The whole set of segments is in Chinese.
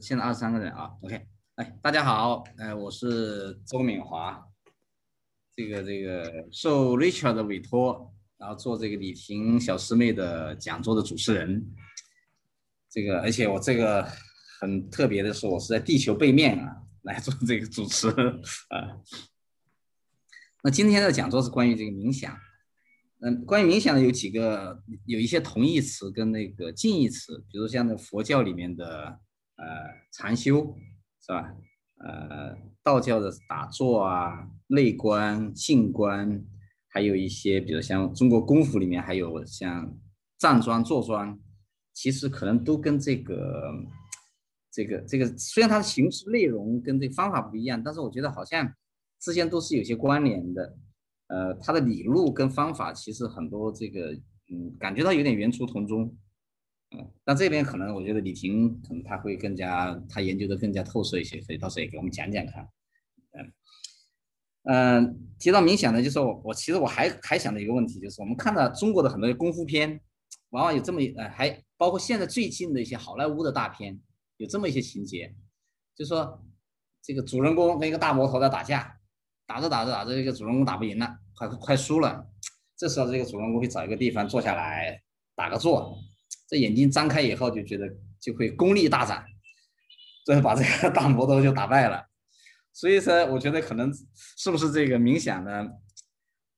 现在二十三个人啊，OK，哎，大家好，呃，我是周敏华，这个这个受 Richard 的委托，然后做这个李婷小师妹的讲座的主持人，这个而且我这个很特别的是，我是在地球背面啊来做这个主持啊。那今天的讲座是关于这个冥想，嗯，关于冥想的有几个有一些同义词跟那个近义词，比如像那佛教里面的。呃，禅修是吧？呃，道教的打坐啊、内观、静观，还有一些，比如像中国功夫里面还有像站桩、坐桩，其实可能都跟这个、这个、这个，虽然它的形式、内容跟这方法不一样，但是我觉得好像之间都是有些关联的。呃，它的理路跟方法其实很多，这个嗯，感觉到有点源出同宗。那这边可能我觉得李婷可能他会更加，他研究的更加透彻一些，所以到时候也给我们讲讲看。嗯嗯，提到冥想呢，就是我我其实我还还想的一个问题，就是我们看到中国的很多功夫片，往往有这么呃，还包括现在最近的一些好莱坞的大片，有这么一些情节，就说这个主人公跟一个大魔头在打架，打着打着打着，这个主人公打不赢了，快快输了，这时候这个主人公会找一个地方坐下来打个坐。这眼睛张开以后，就觉得就会功力大涨，最后把这个 大魔头就打败了。所以说，我觉得可能是不是这个冥想呢，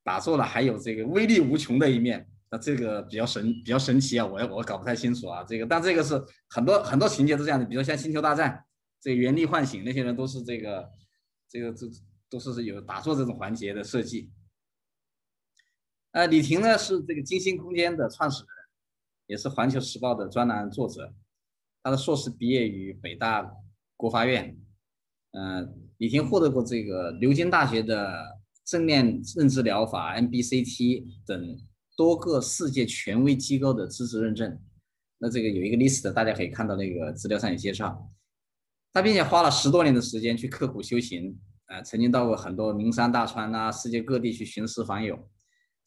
打坐了还有这个威力无穷的一面。那这个比较神，比较神奇啊！我我搞不太清楚啊。这个，但这个是很多很多情节都这样的，比如像《星球大战》，这原力唤醒那些人都是这个这个这都是有打坐这种环节的设计。呃，李婷呢是这个金星空间的创始人。也是环球时报的专栏作者，他的硕士毕业于北大国发院，嗯，李婷获得过这个牛津大学的正念认知疗法 MBCT 等多个世界权威机构的资质认证。那这个有一个 list，大家可以看到那个资料上有介绍。他并且花了十多年的时间去刻苦修行，呃，曾经到过很多名山大川呐，世界各地去寻师访友。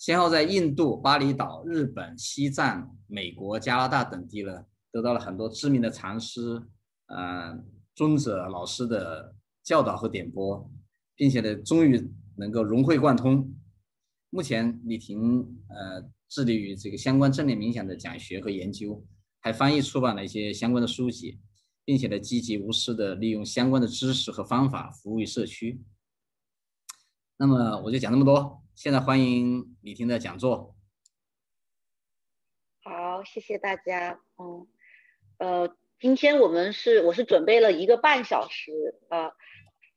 先后在印度、巴厘岛、日本、西藏、美国、加拿大等地呢，得到了很多知名的禅师、呃尊者、老师的教导和点拨，并且呢，终于能够融会贯通。目前，李婷呃致力于这个相关正念冥想的讲学和研究，还翻译出版了一些相关的书籍，并且呢，积极无私的利用相关的知识和方法服务于社区。那么，我就讲这么多。现在欢迎李婷的讲座。好，谢谢大家。嗯，呃，今天我们是我是准备了一个半小时啊，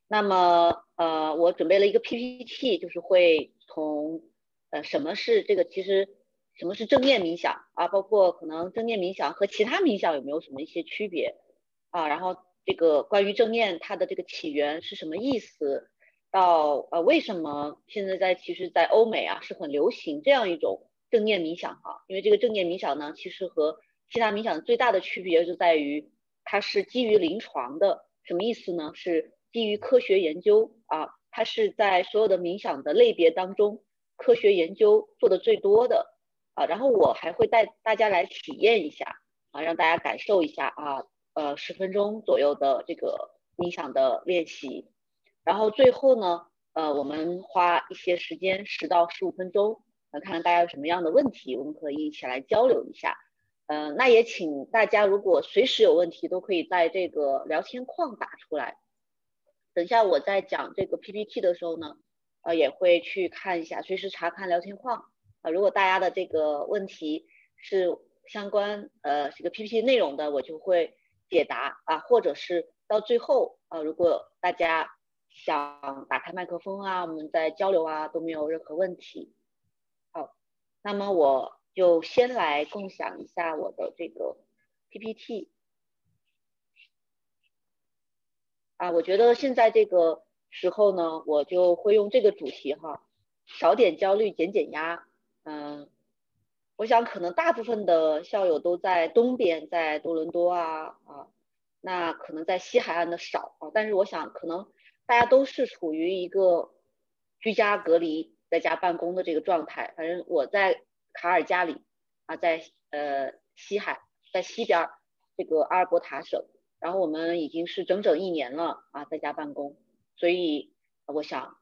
那么呃，我准备了一个 PPT，就是会从呃什么是这个，其实什么是正念冥想啊，包括可能正念冥想和其他冥想有没有什么一些区别啊，然后这个关于正念它的这个起源是什么意思？到呃，为什么现在在其实，在欧美啊是很流行这样一种正念冥想哈？因为这个正念冥想呢，其实和其他冥想最大的区别就在于它是基于临床的，什么意思呢？是基于科学研究啊，它是在所有的冥想的类别当中，科学研究做的最多的啊。然后我还会带大家来体验一下啊，让大家感受一下啊，呃，十分钟左右的这个冥想的练习。然后最后呢，呃，我们花一些时间，十到十五分钟，来看看大家有什么样的问题，我们可以一起来交流一下。嗯，那也请大家如果随时有问题，都可以在这个聊天框打出来。等一下我在讲这个 PPT 的时候呢，呃，也会去看一下，随时查看聊天框。啊，如果大家的这个问题是相关呃这个 PPT 内容的，我就会解答啊，或者是到最后啊，如果大家。想打开麦克风啊，我们在交流啊，都没有任何问题。好，那么我就先来共享一下我的这个 PPT。啊，我觉得现在这个时候呢，我就会用这个主题哈，少点焦虑，减减压。嗯，我想可能大部分的校友都在东边，在多伦多啊啊，那可能在西海岸的少啊，但是我想可能。大家都是处于一个居家隔离、在家办公的这个状态。反正我在卡尔加里啊，在呃西海，在西边这个阿尔伯塔省。然后我们已经是整整一年了啊，在家办公，所以我想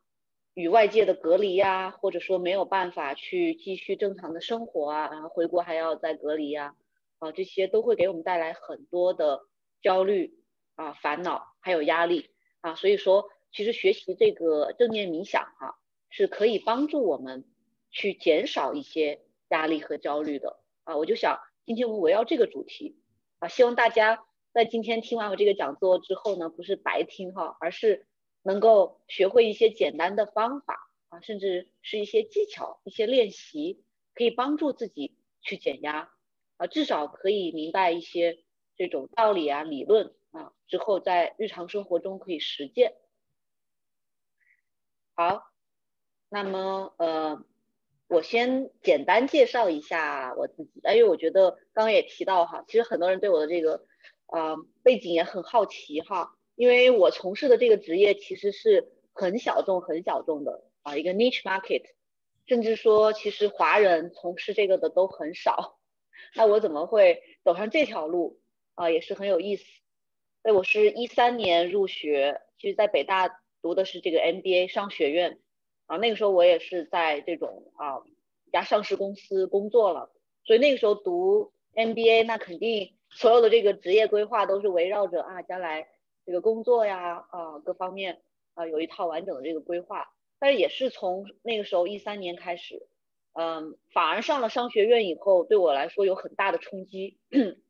与外界的隔离呀，或者说没有办法去继续正常的生活啊，然后回国还要再隔离呀，啊，这些都会给我们带来很多的焦虑啊、烦恼还有压力啊，所以说其实学习这个正念冥想哈，是可以帮助我们去减少一些压力和焦虑的啊，我就想今天我们围绕这个主题啊，希望大家。在今天听完我这个讲座之后呢，不是白听哈，而是能够学会一些简单的方法啊，甚至是一些技巧、一些练习，可以帮助自己去减压啊，至少可以明白一些这种道理啊、理论，之后在日常生活中可以实践。好，那么呃，我先简单介绍一下我自己，因为我觉得刚刚也提到哈，其实很多人对我的这个。啊，背景也很好奇哈，因为我从事的这个职业其实是很小众、很小众的啊，一个 niche market，甚至说其实华人从事这个的都很少。那我怎么会走上这条路啊？也是很有意思。哎，我是一三年入学，其实在北大读的是这个 MBA 商学院啊，那个时候我也是在这种啊一家上市公司工作了，所以那个时候读 MBA 那肯定。所有的这个职业规划都是围绕着啊，将来这个工作呀啊各方面啊有一套完整的这个规划。但是也是从那个时候一三年开始，嗯，反而上了商学院以后，对我来说有很大的冲击。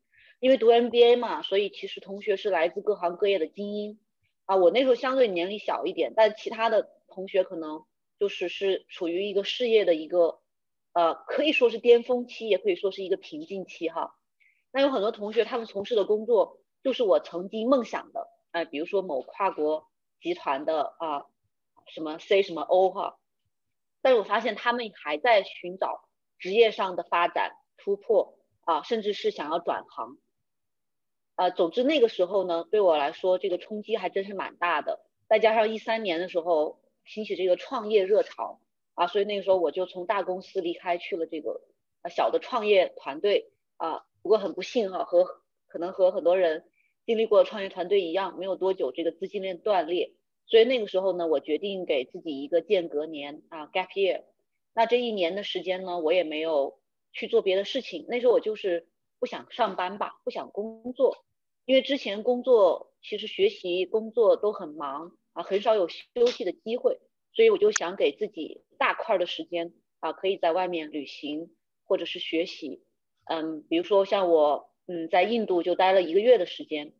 因为读 MBA 嘛，所以其实同学是来自各行各业的精英啊。我那时候相对年龄小一点，但其他的同学可能就是是处于一个事业的一个呃，可以说是巅峰期，也可以说是一个瓶颈期哈。那有很多同学，他们从事的工作就是我曾经梦想的，哎，比如说某跨国集团的啊，什么 C 什么 O 哈，但是我发现他们还在寻找职业上的发展突破啊，甚至是想要转行，呃，总之那个时候呢，对我来说这个冲击还真是蛮大的，再加上一三年的时候兴起这个创业热潮啊，所以那个时候我就从大公司离开去了这个小的创业团队啊。不过很不幸哈，和可能和很多人经历过创业团队一样，没有多久这个资金链断裂，所以那个时候呢，我决定给自己一个间隔年啊，gap year。那这一年的时间呢，我也没有去做别的事情。那时候我就是不想上班吧，不想工作，因为之前工作其实学习工作都很忙啊，很少有休息的机会，所以我就想给自己大块的时间啊，可以在外面旅行或者是学习。嗯，比如说像我，嗯，在印度就待了一个月的时间，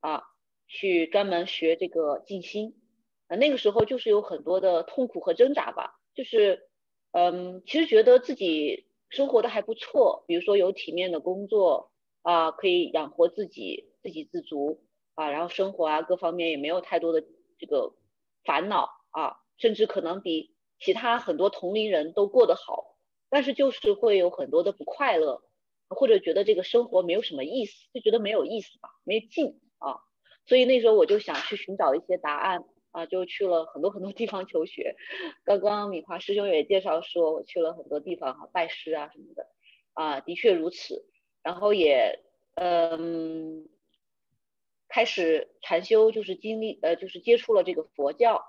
啊，去专门学这个静心，啊，那个时候就是有很多的痛苦和挣扎吧，就是，嗯，其实觉得自己生活的还不错，比如说有体面的工作，啊，可以养活自己，自给自足，啊，然后生活啊各方面也没有太多的这个烦恼，啊，甚至可能比其他很多同龄人都过得好，但是就是会有很多的不快乐。或者觉得这个生活没有什么意思，就觉得没有意思吧，没劲啊，所以那时候我就想去寻找一些答案啊，就去了很多很多地方求学。刚刚米华师兄也介绍说，我去了很多地方哈，拜师啊什么的啊，的确如此。然后也嗯，开始禅修，就是经历呃，就是接触了这个佛教。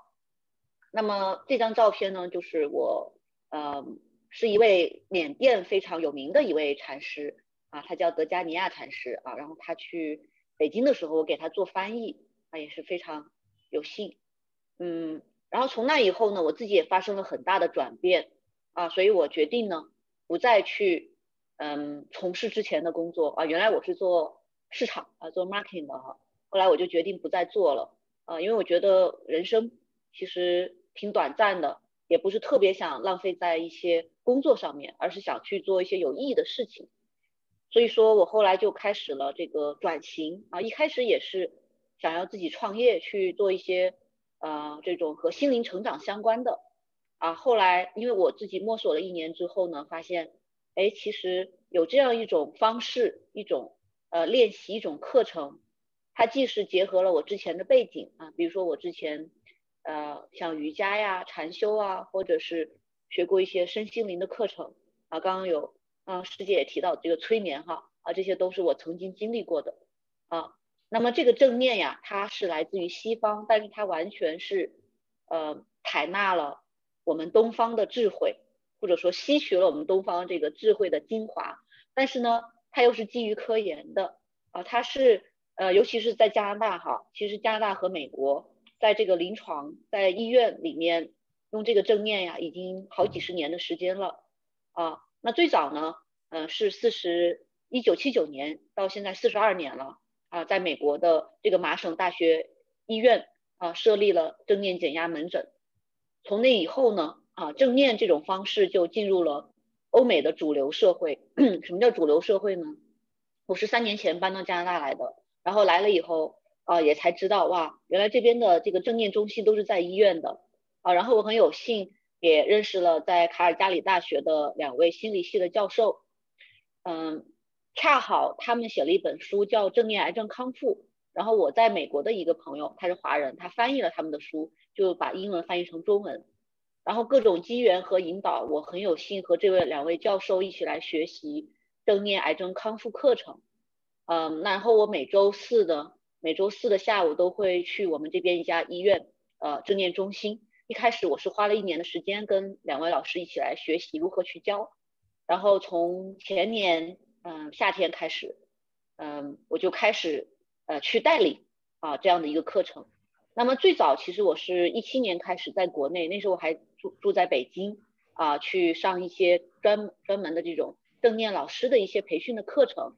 那么这张照片呢，就是我嗯。是一位缅甸非常有名的一位禅师啊，他叫德加尼亚禅师啊。然后他去北京的时候，我给他做翻译啊，也是非常有幸。嗯，然后从那以后呢，我自己也发生了很大的转变啊，所以我决定呢，不再去嗯从事之前的工作啊。原来我是做市场啊，做 marketing 的哈，后来我就决定不再做了啊，因为我觉得人生其实挺短暂的。也不是特别想浪费在一些工作上面，而是想去做一些有意义的事情。所以说我后来就开始了这个转型啊，一开始也是想要自己创业去做一些呃这种和心灵成长相关的啊。后来因为我自己摸索了一年之后呢，发现哎，其实有这样一种方式，一种呃练习，一种课程，它既是结合了我之前的背景啊，比如说我之前。呃，像瑜伽呀、禅修啊，或者是学过一些身心灵的课程啊，刚刚有，嗯，师姐也提到这个催眠哈，啊，这些都是我曾经经历过的啊。那么这个正念呀，它是来自于西方，但是它完全是呃采纳了我们东方的智慧，或者说吸取了我们东方这个智慧的精华。但是呢，它又是基于科研的啊，它是呃，尤其是在加拿大哈，其实加拿大和美国在这个临床在医院里面用这个正念呀，已经好几十年的时间了啊。那最早呢，嗯，是四十一九七九年到现在四十二年了。啊，在美国的这个麻省大学医院啊，设立了正念减压门诊。从那以后呢，啊，正念这种方式就进入了欧美的主流社会。什么叫主流社会呢？我是三年前搬到加拿大来的，然后来了以后啊，也才知道哇，原来这边的这个正念中心都是在医院的啊。然后我很有幸也认识了在卡尔加里大学的两位心理系的教授，嗯。恰好他们写了一本书叫《正念癌症康复》，然后我在美国的一个朋友，他是华人，他翻译了他们的书，就把英文翻译成中文。然后各种机缘和引导，我很有幸和这位两位教授一起来学习正念癌症康复课程。嗯，然后我每周四的每周四的下午都会去我们这边一家医院，呃，正念中心。一开始我是花了一年的时间跟两位老师一起来学习如何去教，然后从前年。嗯，夏天开始，嗯，我就开始呃去代理啊这样的一个课程。那么最早其实我是一七年开始在国内，那时候我还住住在北京啊，去上一些专专门的这种正念老师的一些培训的课程，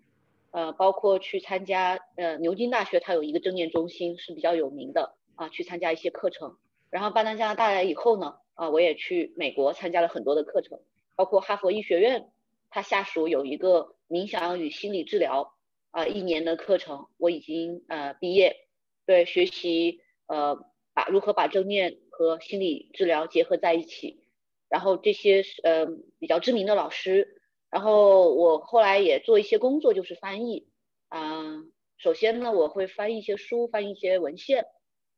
呃，包括去参加呃牛津大学它有一个正念中心是比较有名的啊，去参加一些课程。然后搬到加拿大来以后呢，啊，我也去美国参加了很多的课程，包括哈佛医学院。他下属有一个冥想与心理治疗啊一年的课程，我已经呃毕业，对学习呃把如何把正念和心理治疗结合在一起，然后这些是呃比较知名的老师，然后我后来也做一些工作，就是翻译，嗯，首先呢我会翻译一些书，翻译一些文献，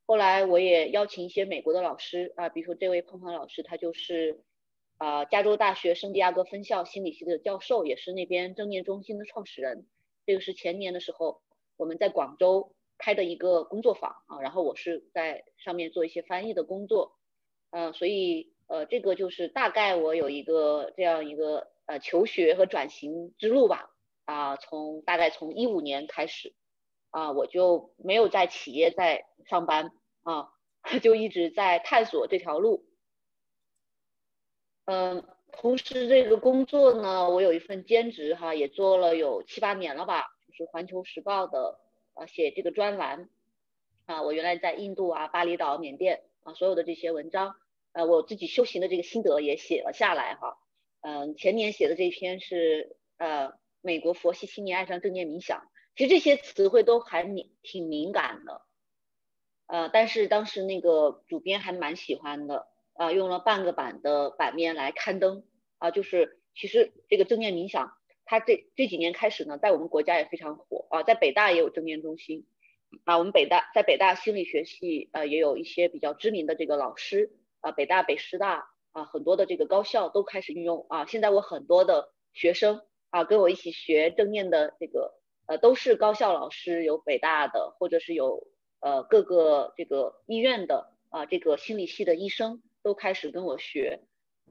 后来我也邀请一些美国的老师啊，比如说这位胖胖老师，他就是。啊，加州大学圣地亚哥分校心理系的教授，也是那边正念中心的创始人。这个是前年的时候，我们在广州开的一个工作坊啊，然后我是在上面做一些翻译的工作。嗯，所以呃，这个就是大概我有一个这样一个呃求学和转型之路吧。啊，从大概从一五年开始啊，我就没有在企业在上班啊，就一直在探索这条路。嗯，同时这个工作呢，我有一份兼职哈，也做了有七八年了吧，就是环球时报的啊写这个专栏啊，我原来在印度啊、巴厘岛、缅甸啊，所有的这些文章，呃，我自己修行的这个心得也写了下来哈。嗯，前年写的这篇是呃美国佛系青年爱上正念冥想，其实这些词汇都还挺挺敏感的，呃，但是当时那个主编还蛮喜欢的。啊，用了半个版的版面来刊登啊，就是其实这个正念冥想，它这这几年开始呢，在我们国家也非常火啊，在北大也有正念中心啊，我们北大在北大心理学系呃也有一些比较知名的这个老师啊，北大、北师大啊很多的这个高校都开始运用啊，现在我很多的学生啊跟我一起学正念的这个呃都是高校老师，有北大的或者是有呃各个这个医院的啊这个心理系的医生。都开始跟我学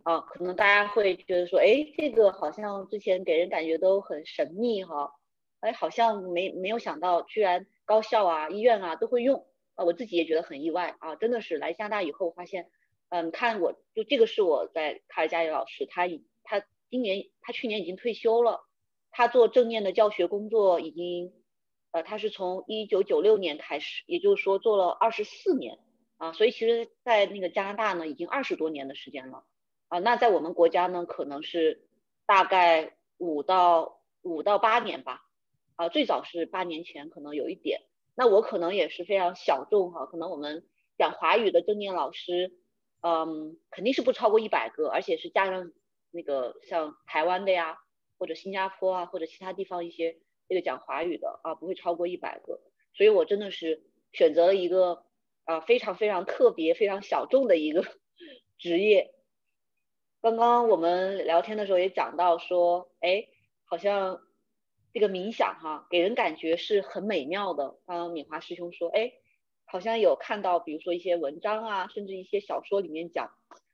啊，可能大家会觉得说，哎，这个好像之前给人感觉都很神秘哈，哎，好像没没有想到，居然高校啊、医院啊都会用啊，我自己也觉得很意外啊，真的是来加拿大以后发现，嗯，看我就这个是我在卡尔加里老师，他已他今年他去年已经退休了，他做正念的教学工作已经，呃，他是从一九九六年开始，也就是说做了二十四年。啊，所以其实，在那个加拿大呢，已经二十多年的时间了，啊，那在我们国家呢，可能是大概五到五到八年吧，啊，最早是八年前，可能有一点，那我可能也是非常小众哈，可能我们讲华语的正念老师，嗯，肯定是不超过一百个，而且是加上那个像台湾的呀，或者新加坡啊，或者其他地方一些这个讲华语的啊，不会超过一百个，所以我真的是选择了一个。啊，非常非常特别、非常小众的一个 职业。刚刚我们聊天的时候也讲到说，哎，好像这个冥想哈，给人感觉是很美妙的。刚刚敏华师兄说，哎，好像有看到，比如说一些文章啊，甚至一些小说里面讲，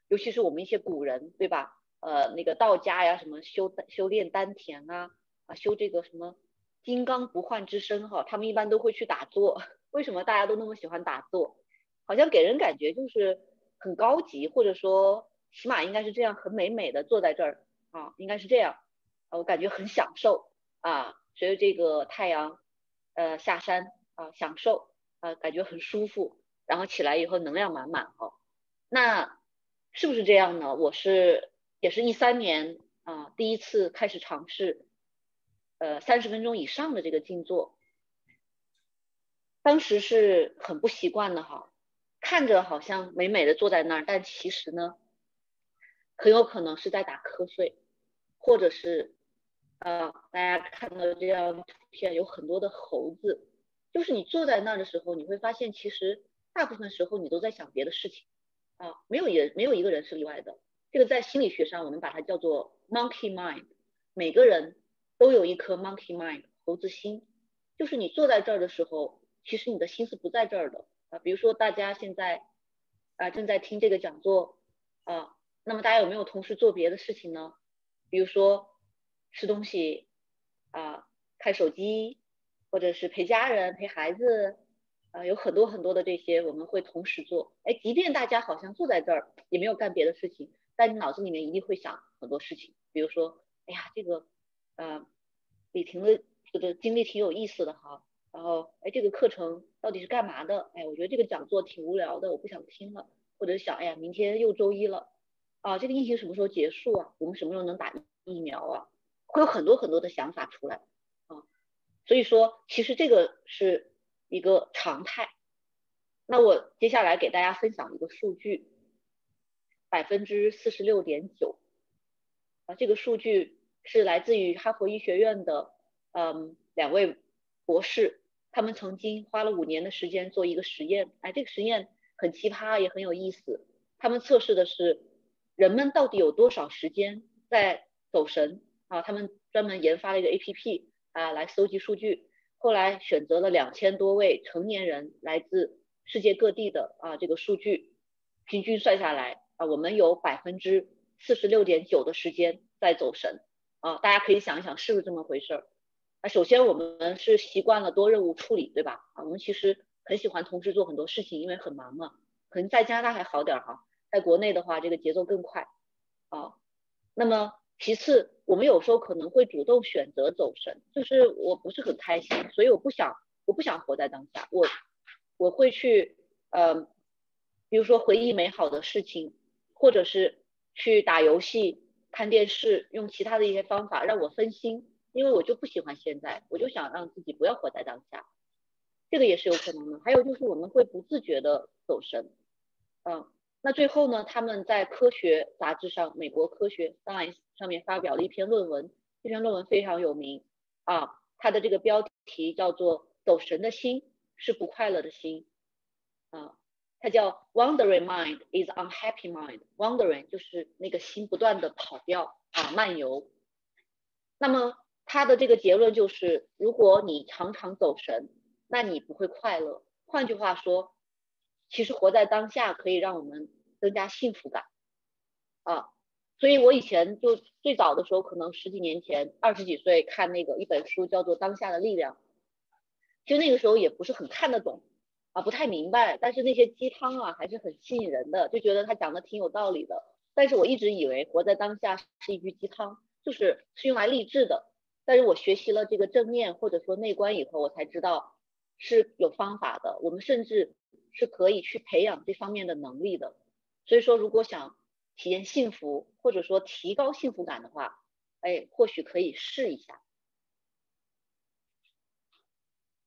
尤其是我们一些古人，对吧？呃，那个道家呀，什么修修炼丹田啊，啊，修这个什么金刚不坏之身哈，他们一般都会去打坐。为什么大家都那么喜欢打坐？好像给人感觉就是很高级，或者说起码应该是这样，很美美的坐在这儿啊，应该是这样，我感觉很享受啊，随着这个太阳呃下山啊，享受啊，感觉很舒服，然后起来以后能量满满哦。那是不是这样呢？我是。也是一三年啊，第一次开始尝试，呃，三十分钟以上的这个静坐，当时是很不习惯的哈，看着好像美美的坐在那儿，但其实呢，很有可能是在打瞌睡，或者是，呃，大家看到这样图片有很多的猴子，就是你坐在那儿的时候，你会发现其实大部分时候你都在想别的事情，啊，没有也没有一个人是例外的。这个在心理学上，我们把它叫做 monkey mind。每个人都有一颗 monkey mind，猴子心。就是你坐在这儿的时候，其实你的心思不在这儿的啊。比如说大家现在啊正在听这个讲座啊，那么大家有没有同时做别的事情呢？比如说吃东西啊，看手机，或者是陪家人、陪孩子啊，有很多很多的这些我们会同时做。哎，即便大家好像坐在这儿，也没有干别的事情。但你脑子里面一定会想很多事情，比如说，哎呀，这个，呃，李婷的这个经历挺有意思的哈，然后，哎，这个课程到底是干嘛的？哎，我觉得这个讲座挺无聊的，我不想听了。或者想，哎呀，明天又周一了，啊，这个疫情什么时候结束啊？我们什么时候能打疫苗啊？会有很多很多的想法出来，啊，所以说，其实这个是一个常态。那我接下来给大家分享一个数据。百分之四十六点九，啊，这个数据是来自于哈佛医学院的，嗯，两位博士，他们曾经花了五年的时间做一个实验，哎，这个实验很奇葩，也很有意思。他们测试的是人们到底有多少时间在走神啊？他们专门研发了一个 APP 啊，来搜集数据。后来选择了两千多位成年人，来自世界各地的啊，这个数据平均算下来。啊，我们有百分之四十六点九的时间在走神啊，大家可以想一想是不是这么回事儿？啊，首先我们是习惯了多任务处理，对吧？啊，我们其实很喜欢同时做很多事情，因为很忙嘛。可能在加拿大还好点儿哈，在国内的话，这个节奏更快啊。那么其次，我们有时候可能会主动选择走神，就是我不是很开心，所以我不想，我不想活在当下，我我会去呃，比如说回忆美好的事情。或者是去打游戏、看电视，用其他的一些方法让我分心，因为我就不喜欢现在，我就想让自己不要活在当下，这个也是有可能的。还有就是我们会不自觉的走神，嗯，那最后呢，他们在科学杂志上，美国科学 Science 上面发表了一篇论文，这篇论文非常有名啊，它的这个标题叫做“走神的心是不快乐的心”，啊。它叫 wandering mind is unhappy mind。wandering 就是那个心不断的跑掉啊，漫游。那么它的这个结论就是，如果你常常走神，那你不会快乐。换句话说，其实活在当下可以让我们增加幸福感啊。所以我以前就最早的时候，可能十几年前，二十几岁看那个一本书叫做《当下的力量》，其实那个时候也不是很看得懂。啊，不太明白，但是那些鸡汤啊还是很吸引人的，就觉得他讲的挺有道理的。但是我一直以为活在当下是一句鸡汤，就是是用来励志的。但是我学习了这个正念或者说内观以后，我才知道是有方法的。我们甚至是可以去培养这方面的能力的。所以说，如果想体验幸福或者说提高幸福感的话，哎，或许可以试一下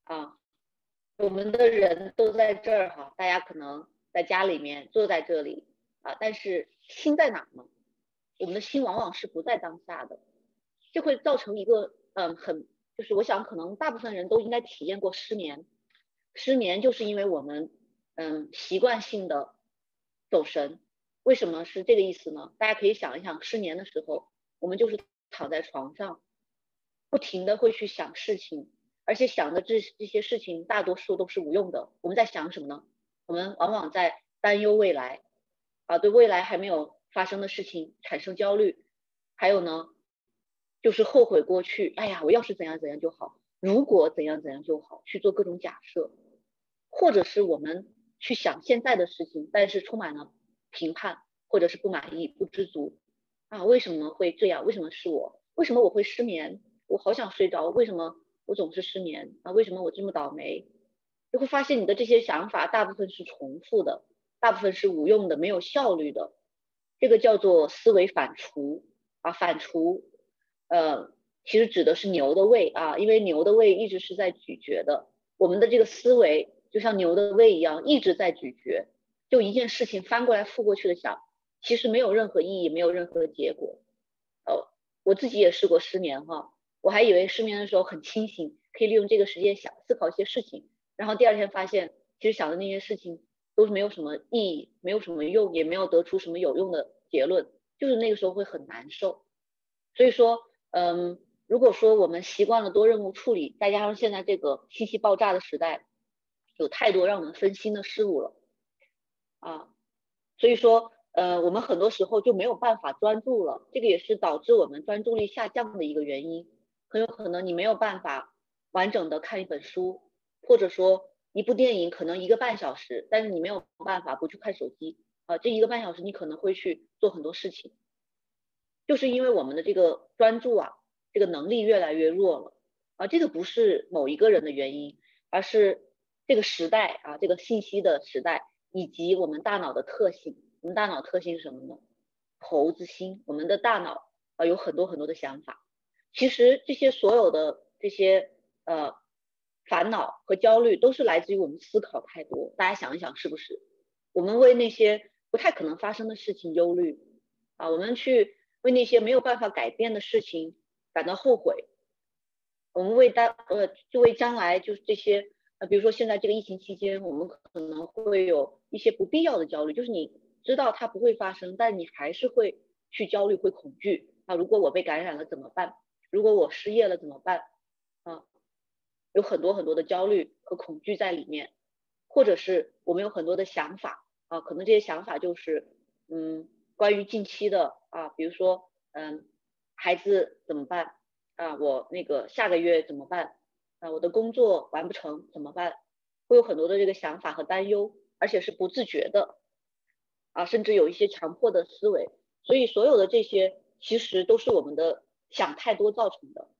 啊。我们的人都在这儿哈，大家可能在家里面坐在这里啊，但是心在哪呢？我们的心往往是不在当下的，就会造成一个嗯很就是我想可能大部分人都应该体验过失眠，失眠就是因为我们嗯习惯性的走神，为什么是这个意思呢？大家可以想一想，失眠的时候我们就是躺在床上不停的会去想事情，而且想的这这些事情大多数都是无用的。我们在想什么呢？我们往往在担忧未来，啊，对未来还没有发生的事情产生焦虑，还有呢，就是后悔过去。哎呀，我要是怎样怎样就好，如果怎样怎样就好，去做各种假设，或者是我们去想现在的事情，但是充满了评判，或者是不满意、不知足。啊，为什么会这样？为什么是我？为什么我会失眠？我好想睡着，为什么我总是失眠？啊，为什么我这么倒霉？就会发现你的这些想法大部分是重复的，大部分是无用的，没有效率的。这个叫做思维反刍啊，反刍，呃，其实指的是牛的胃啊，因为牛的胃一直是在咀嚼的。我们的这个思维就像牛的胃一样，一直在咀嚼，就一件事情翻过来覆过去的想。其实没有任何意义，没有任何的结果。哦，我自己也试过失眠哈，我还以为失眠的时候很清醒，可以利用这个时间想思考一些事情，然后第二天发现，其实想的那些事情都是没有什么意义，没有什么用，也没有得出什么有用的结论，就是那个时候会很难受。所以说，嗯，如果说我们习惯了多任务处理，再加上现在这个信息爆炸的时代，有太多让我们分心的事物了啊，所以说。呃，我们很多时候就没有办法专注了，这个也是导致我们专注力下降的一个原因。很有可能你没有办法完整的看一本书，或者说一部电影可能一个半小时，但是你没有办法不去看手机啊，这一个半小时你可能会去做很多事情，就是因为我们的这个专注啊，这个能力越来越弱了啊，这个不是某一个人的原因，而是这个时代啊，这个信息的时代以及我们大脑的特性。我们大脑特性是什么呢？猴子心。我们的大脑啊有很多很多的想法。其实这些所有的这些呃烦恼和焦虑都是来自于我们思考太多。大家想一想，是不是？我们为那些不太可能发生的事情忧虑啊，我们去为那些没有办法改变的事情感到后悔。我们为当呃就为将来就是这些呃，比如说现在这个疫情期间，我们可能会有一些不必要的焦虑，就是你。知道它不会发生，但你还是会去焦虑、会恐惧啊！如果我被感染了怎么办？如果我失业了怎么办？啊，有很多很多的焦虑和恐惧在里面，或者是我们有很多的想法啊，可能这些想法就是嗯，关于近期的啊，比如说嗯，孩子怎么办啊？我那个下个月怎么办啊？我的工作完不成怎么办？会有很多的这个想法和担忧，而且是不自觉的。啊，甚至有一些强迫的思维，所以所有的这些其实都是我们的想太多造成的，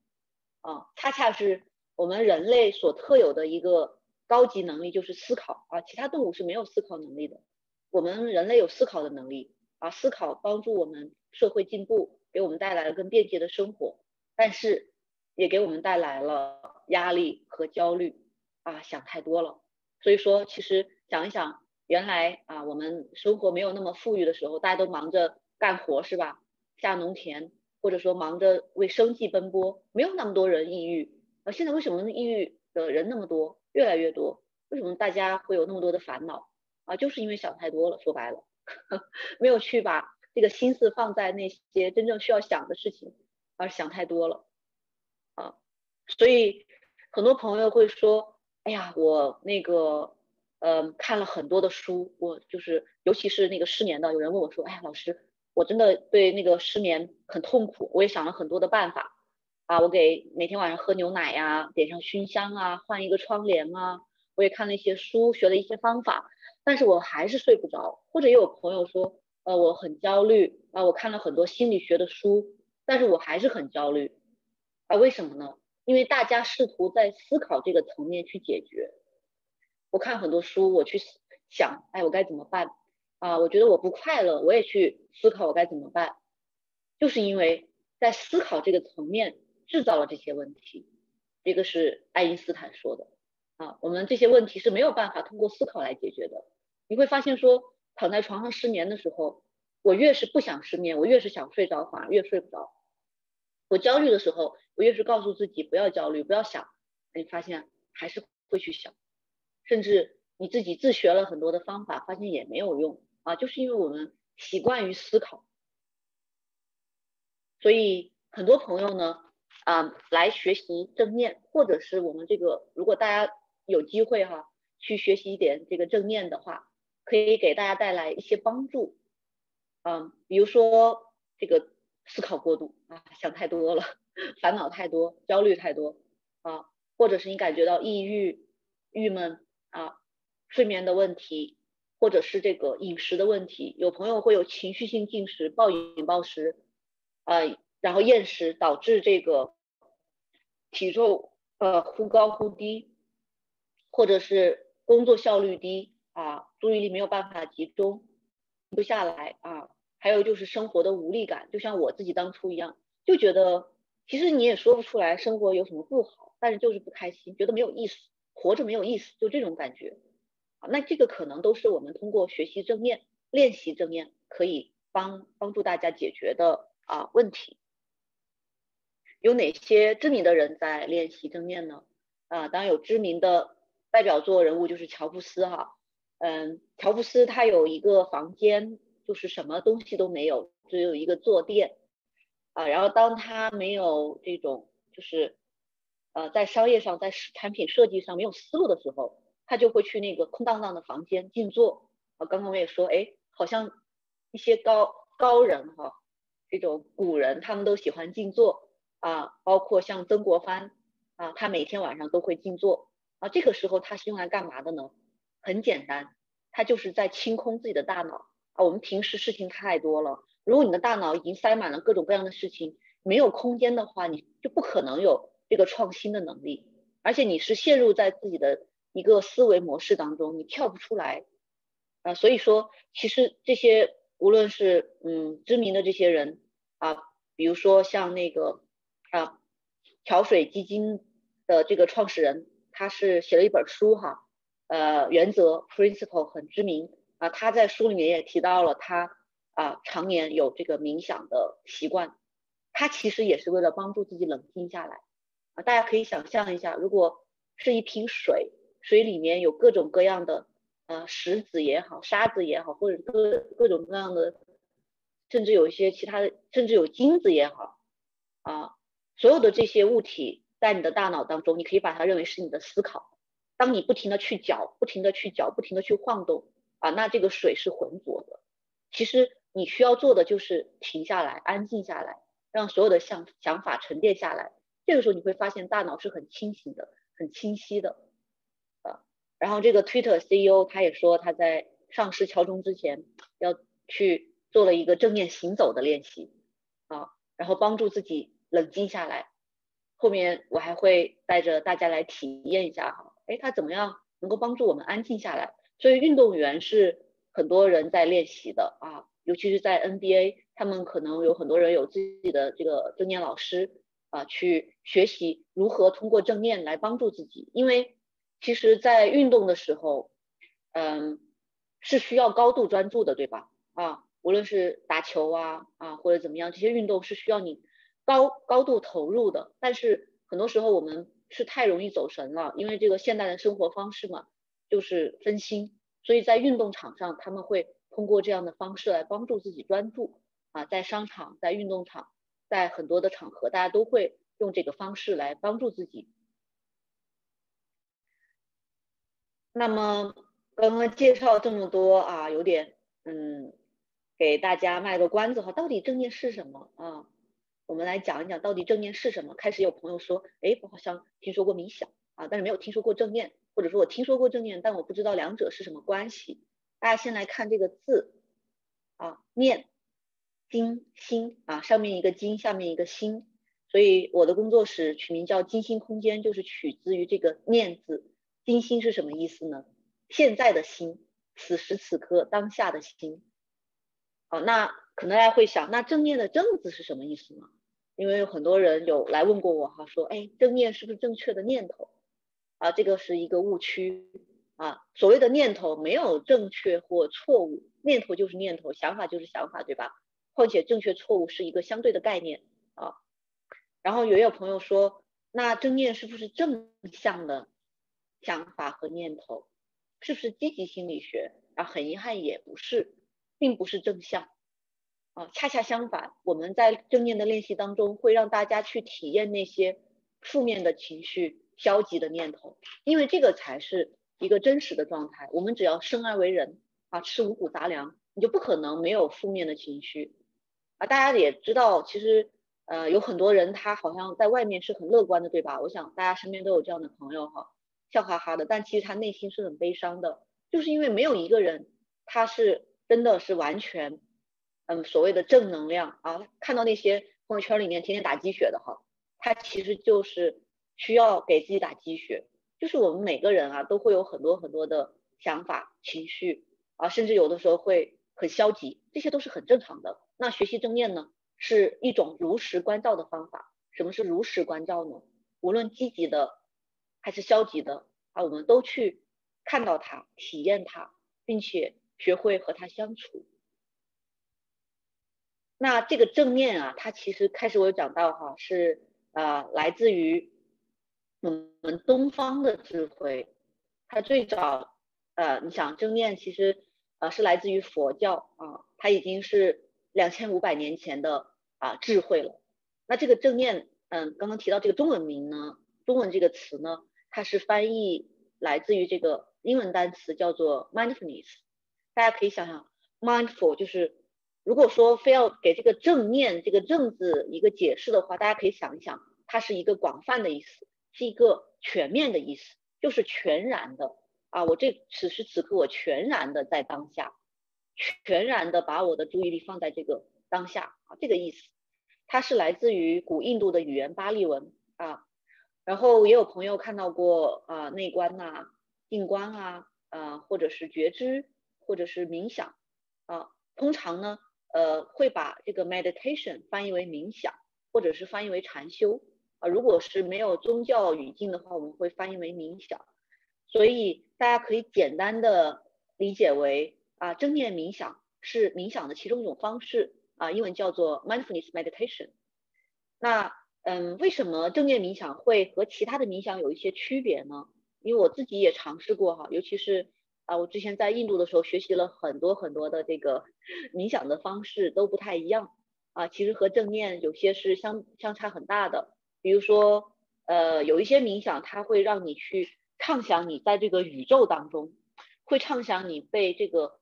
啊，恰恰是我们人类所特有的一个高级能力，就是思考啊，其他动物是没有思考能力的，我们人类有思考的能力啊，思考帮助我们社会进步，给我们带来了更便捷的生活，但是也给我们带来了压力和焦虑啊，想太多了，所以说其实想一想。原来啊，我们生活没有那么富裕的时候，大家都忙着干活是吧？下农田，或者说忙着为生计奔波，没有那么多人抑郁。啊，现在为什么抑郁的人那么多，越来越多？为什么大家会有那么多的烦恼？啊，就是因为想太多了。说白了，没有去把这个心思放在那些真正需要想的事情，而想太多了。啊，所以很多朋友会说，哎呀，我那个。嗯，看了很多的书，我就是，尤其是那个失眠的，有人问我说，哎呀，老师，我真的对那个失眠很痛苦，我也想了很多的办法，啊，我给每天晚上喝牛奶呀，点上熏香啊，换一个窗帘啊，我也看了一些书，学了一些方法，但是我还是睡不着。或者也有朋友说，呃，我很焦虑，啊，我看了很多心理学的书，但是我还是很焦虑，啊，为什么呢？因为大家试图在思考这个层面去解决。我看很多书，我去想，哎，我该怎么办啊？我觉得我不快乐，我也去思考我该怎么办，就是因为在思考这个层面制造了这些问题。这个是爱因斯坦说的啊，我们这些问题是没有办法通过思考来解决的。你会发现说，躺在床上失眠的时候，我越是不想失眠，我越是想睡着，反而越睡不着。我焦虑的时候，我越是告诉自己不要焦虑，不要想，你发现还是会去想。甚至你自己自学了很多的方法，发现也没有用啊，就是因为我们习惯于思考，所以很多朋友呢，啊来学习正念，或者是我们这个如果大家有机会哈去学习一点这个正念的话，可以给大家带来一些帮助。嗯，比如说这个思考过度啊，想太多了，烦恼太多，焦虑太多啊，或者是你感觉到抑郁、郁闷啊，睡眠的问题。或者是这个饮食的问题，有朋友会有情绪性进食、暴饮暴食，呃，然后厌食导致这个体重呃忽高忽低，或者是工作效率低啊，注意力没有办法集中，不下来啊，还有就是生活的无力感，就像我自己当初一样，就觉得其实你也说不出来生活有什么不好，但是就是不开心，觉得没有意思，活着没有意思，就这种感觉。那这个可能都是我们通过学习正念、练习正念可以帮帮助大家解决的啊问题。有哪些知名的人在练习正念呢？啊，当然有知名的代表作人物就是乔布斯哈。嗯，乔布斯他有一个房间，就是什么东西都没有，只有一个坐垫啊。然后当他没有这种就是呃在商业上、在产品设计上没有思路的时候。他就会去那个空荡荡的房间静坐啊。刚刚我也说，哎，好像一些高高人哈，这种古人他们都喜欢静坐啊，包括像曾国藩啊，他每天晚上都会静坐啊。这个时候他是用来干嘛的呢？很简单，他就是在清空自己的大脑啊。我们平时事情太多了，如果你的大脑已经塞满了各种各样的事情，没有空间的话，你就不可能有这个创新的能力，而且你是陷入在自己的。一个思维模式当中，你跳不出来啊，所以说，其实这些无论是嗯知名的这些人啊，比如说像那个啊桥水基金的这个创始人，他是写了一本书哈，呃原则 principle 很知名啊，他在书里面也提到了他啊常年有这个冥想的习惯，他其实也是为了帮助自己冷静下来啊，大家可以想象一下，如果是一瓶水。水里面有各种各样的呃石子也好，沙子也好，或者各各种各样的，甚至有一些其他的，甚至有金子也好啊，所有的这些物体在你的大脑当中，你可以把它认为是你的思考。当你不停的去搅，不停的去搅，不停的去晃动啊，那这个水是浑浊的。其实你需要做的就是停下来，安静下来，让所有的想想法沉淀下来。这个时候你会发现大脑是很清醒的，很清晰的。啊然后这个 Twitter CEO 他也说他在上市敲钟之前要去做了一个正面行走的练习啊，然后帮助自己冷静下来。后面我还会带着大家来体验一下哈，哎，他怎么样能够帮助我们安静下来？所以运动员是很多人在练习的啊，尤其是在 NBA，他们可能有很多人有自己的这个正念老师啊，去学习如何通过正念来帮助自己，因为。其实，在运动的时候，嗯，是需要高度专注的，对吧？啊，无论是打球啊啊或者怎么样，这些运动是需要你高高度投入的。但是很多时候我们是太容易走神了，因为这个现代的生活方式嘛，就是分心。所以在运动场上，他们会通过这样的方式来帮助自己专注。啊，在商场、在运动场、在很多的场合，大家都会用这个方式来帮助自己。那么刚刚介绍这么多啊，有点嗯，给大家卖个关子哈，到底正念是什么啊？我们来讲一讲到底正念是什么。开始有朋友说，哎，我好像听说过冥想啊，但是没有听说过正念，或者说我听说过正念，但我不知道两者是什么关系。大家先来看这个字啊，念，金心啊，上面一个金，下面一个心，所以我的工作室取名叫金星空间，就是取自于这个念字。金心是什么意思呢？现在的心，此时此刻当下的心。好，那可能大家会想，那正念的正字是什么意思呢？因为有很多人有来问过我哈，说，哎，正念是不是正确的念头？啊，这个是一个误区啊。所谓的念头没有正确或错误，念头就是念头，想法就是想法，对吧？况且正确错误是一个相对的概念啊。然后也有朋友说，那正念是不是正向的？想法和念头是不是积极心理学？啊，很遗憾也不是，并不是正向啊，恰恰相反，我们在正念的练习当中会让大家去体验那些负面的情绪、消极的念头，因为这个才是一个真实的状态。我们只要生而为人啊，吃五谷杂粮，你就不可能没有负面的情绪啊。大家也知道，其实呃有很多人他好像在外面是很乐观的，对吧？我想大家身边都有这样的朋友哈，笑哈哈的，但其实他内心是很悲伤的，就是因为没有一个人他是真的是完全。嗯，所谓的正能量啊，看到那些朋友圈里面天天打鸡血的哈，他其实就是需要给自己打鸡血。就是我们每个人啊，都会有很多很多的想法、情绪啊，甚至有的时候会很消极，这些都是很正常的。那学习正念呢，是一种如实关照的方法。什么是如实关照呢？无论积极的还是消极的啊，我们都去看到它、体验它，并且学会和它相处。那这个正念啊，它其实开始我有讲到哈，是呃来自于我们东方的智慧。它最早呃，你想正念其实呃是来自于佛教啊，它已经是两千五百年前的啊智慧了。那这个正念，嗯，刚刚提到这个中文名呢，中文这个词呢，它是翻译来自于这个英文单词叫做 mindfulness。大家可以想想，mindful 就是。如果说非要给这个正念这个正字一个解释的话，大家可以想一想，它是一个广泛的意思，是一个全面的意思，就是全然的啊，我这此时此刻我全然的在当下，全然的把我的注意力放在这个当下啊，这个意思，它是来自于古印度的语言巴利文啊，然后也有朋友看到过啊内观呐、定观啊，啊或者是觉知，或者是冥想啊，通常呢。呃，会把这个 meditation 翻译为冥想，或者是翻译为禅修啊。如果是没有宗教语境的话，我们会翻译为冥想。所以大家可以简单的理解为啊，正念冥想是冥想的其中一种方式啊，英文叫做 mindfulness meditation。那嗯，为什么正念冥想会和其他的冥想有一些区别呢？因为我自己也尝试过哈，尤其是。啊，我之前在印度的时候学习了很多很多的这个冥想的方式都不太一样啊，其实和正念有些是相相差很大的。比如说，呃，有一些冥想它会让你去畅想你在这个宇宙当中，会畅想你被这个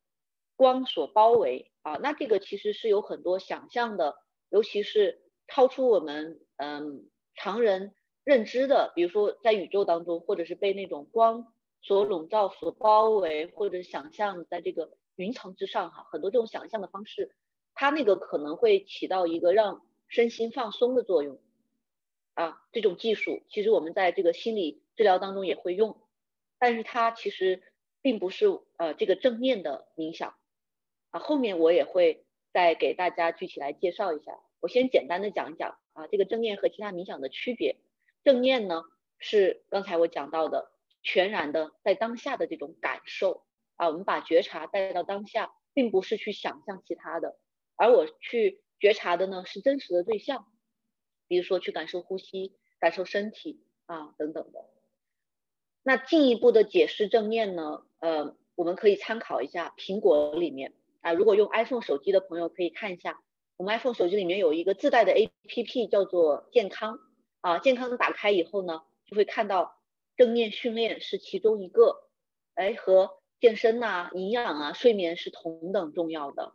光所包围啊，那这个其实是有很多想象的，尤其是超出我们嗯常人认知的，比如说在宇宙当中，或者是被那种光。所笼罩、所包围，或者想象在这个云层之上，哈，很多这种想象的方式，它那个可能会起到一个让身心放松的作用，啊，这种技术其实我们在这个心理治疗当中也会用，但是它其实并不是呃这个正念的冥想，啊，后面我也会再给大家具体来介绍一下，我先简单的讲一讲啊，这个正念和其他冥想的区别，正念呢是刚才我讲到的。全然的在当下的这种感受啊，我们把觉察带到当下，并不是去想象其他的，而我去觉察的呢是真实的对象，比如说去感受呼吸、感受身体啊等等的。那进一步的解释正念呢，呃，我们可以参考一下苹果里面啊，如果用 iPhone 手机的朋友可以看一下，我们 iPhone 手机里面有一个自带的 APP 叫做健康啊，健康打开以后呢，就会看到。正念训练是其中一个，哎，和健身呐、营养啊、睡眠是同等重要的。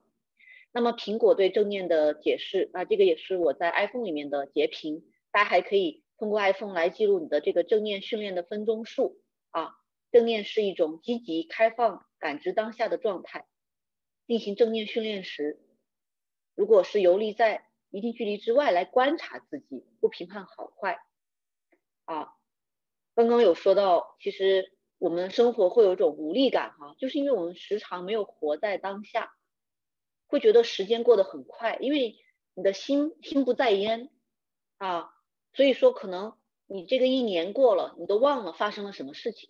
那么苹果对正念的解释，那这个也是我在 iPhone 里面的截屏，大家还可以通过 iPhone 来记录你的这个正念训练的分钟数啊。正念是一种积极、开放、感知当下的状态。进行正念训练时，如果是游离在一定距离之外来观察自己，不评判好坏啊。刚刚有说到，其实我们生活会有一种无力感哈，就是因为我们时常没有活在当下，会觉得时间过得很快，因为你的心心不在焉啊，所以说可能你这个一年过了，你都忘了发生了什么事情，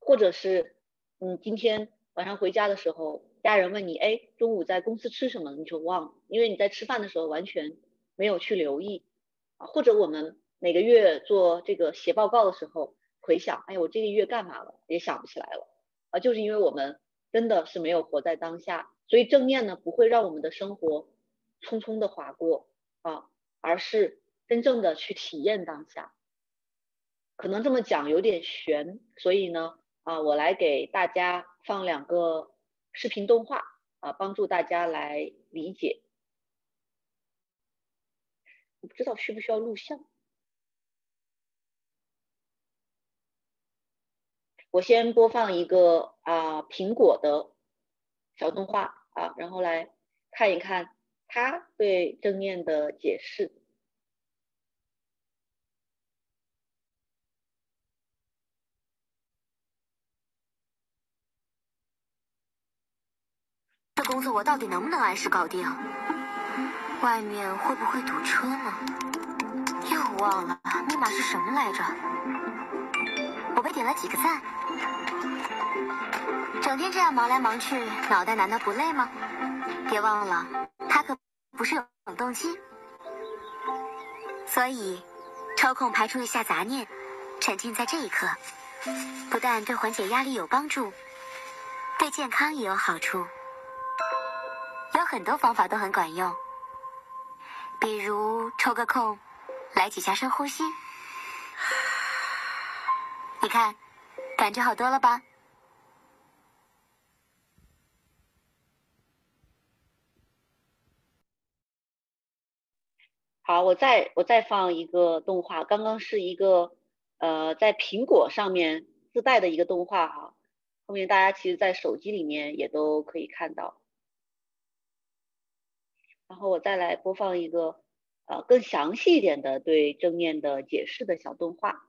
或者是你今天晚上回家的时候，家人问你，哎，中午在公司吃什么，你就忘了，因为你在吃饭的时候完全没有去留意啊，或者我们。每个月做这个写报告的时候，回想，哎，我这个月干嘛了，也想不起来了啊，就是因为我们真的是没有活在当下，所以正念呢不会让我们的生活匆匆的划过啊，而是真正的去体验当下。可能这么讲有点悬，所以呢，啊，我来给大家放两个视频动画啊，帮助大家来理解。我不知道需不需要录像。我先播放一个啊苹果的小动画啊，然后来看一看他对正念的解释。这工作我到底能不能按时搞定？外面会不会堵车呢？又忘了密码是什么来着？我被点了几个赞。整天这样忙来忙去，脑袋难道不累吗？别忘了，它可不是有冷动机。所以，抽空排除一下杂念，沉浸在这一刻，不但对缓解压力有帮助，对健康也有好处。有很多方法都很管用，比如抽个空，来几下深呼吸。你看，感觉好多了吧？好，我再我再放一个动画，刚刚是一个呃在苹果上面自带的一个动画哈，后面大家其实在手机里面也都可以看到。然后我再来播放一个呃更详细一点的对正念的解释的小动画。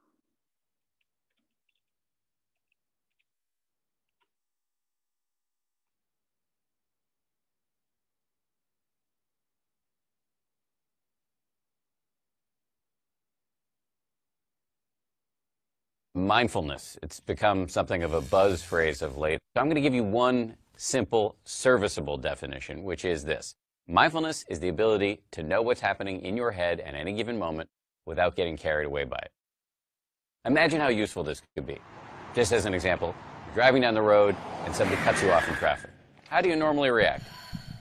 Mindfulness. It's become something of a buzz phrase of late. I'm going to give you one simple, serviceable definition, which is this. Mindfulness is the ability to know what's happening in your head at any given moment without getting carried away by it. Imagine how useful this could be. Just as an example, you're driving down the road and somebody cuts you off in traffic. How do you normally react?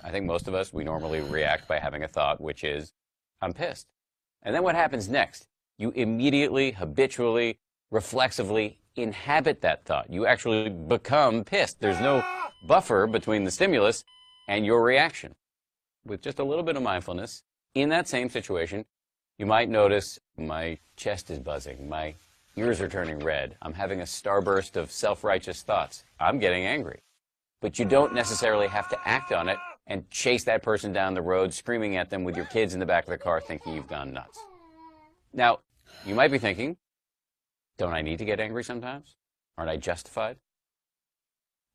I think most of us, we normally react by having a thought, which is, I'm pissed. And then what happens next? You immediately, habitually, reflexively inhabit that thought. You actually become pissed. There's no buffer between the stimulus and your reaction. With just a little bit of mindfulness, in that same situation, you might notice my chest is buzzing, my ears are turning red, I'm having a starburst of self righteous thoughts, I'm getting angry. But you don't necessarily have to act on it and chase that person down the road, screaming at them with your kids in the back of the car, thinking you've gone nuts. Now, you might be thinking, don't I need to get angry sometimes? Aren't I justified?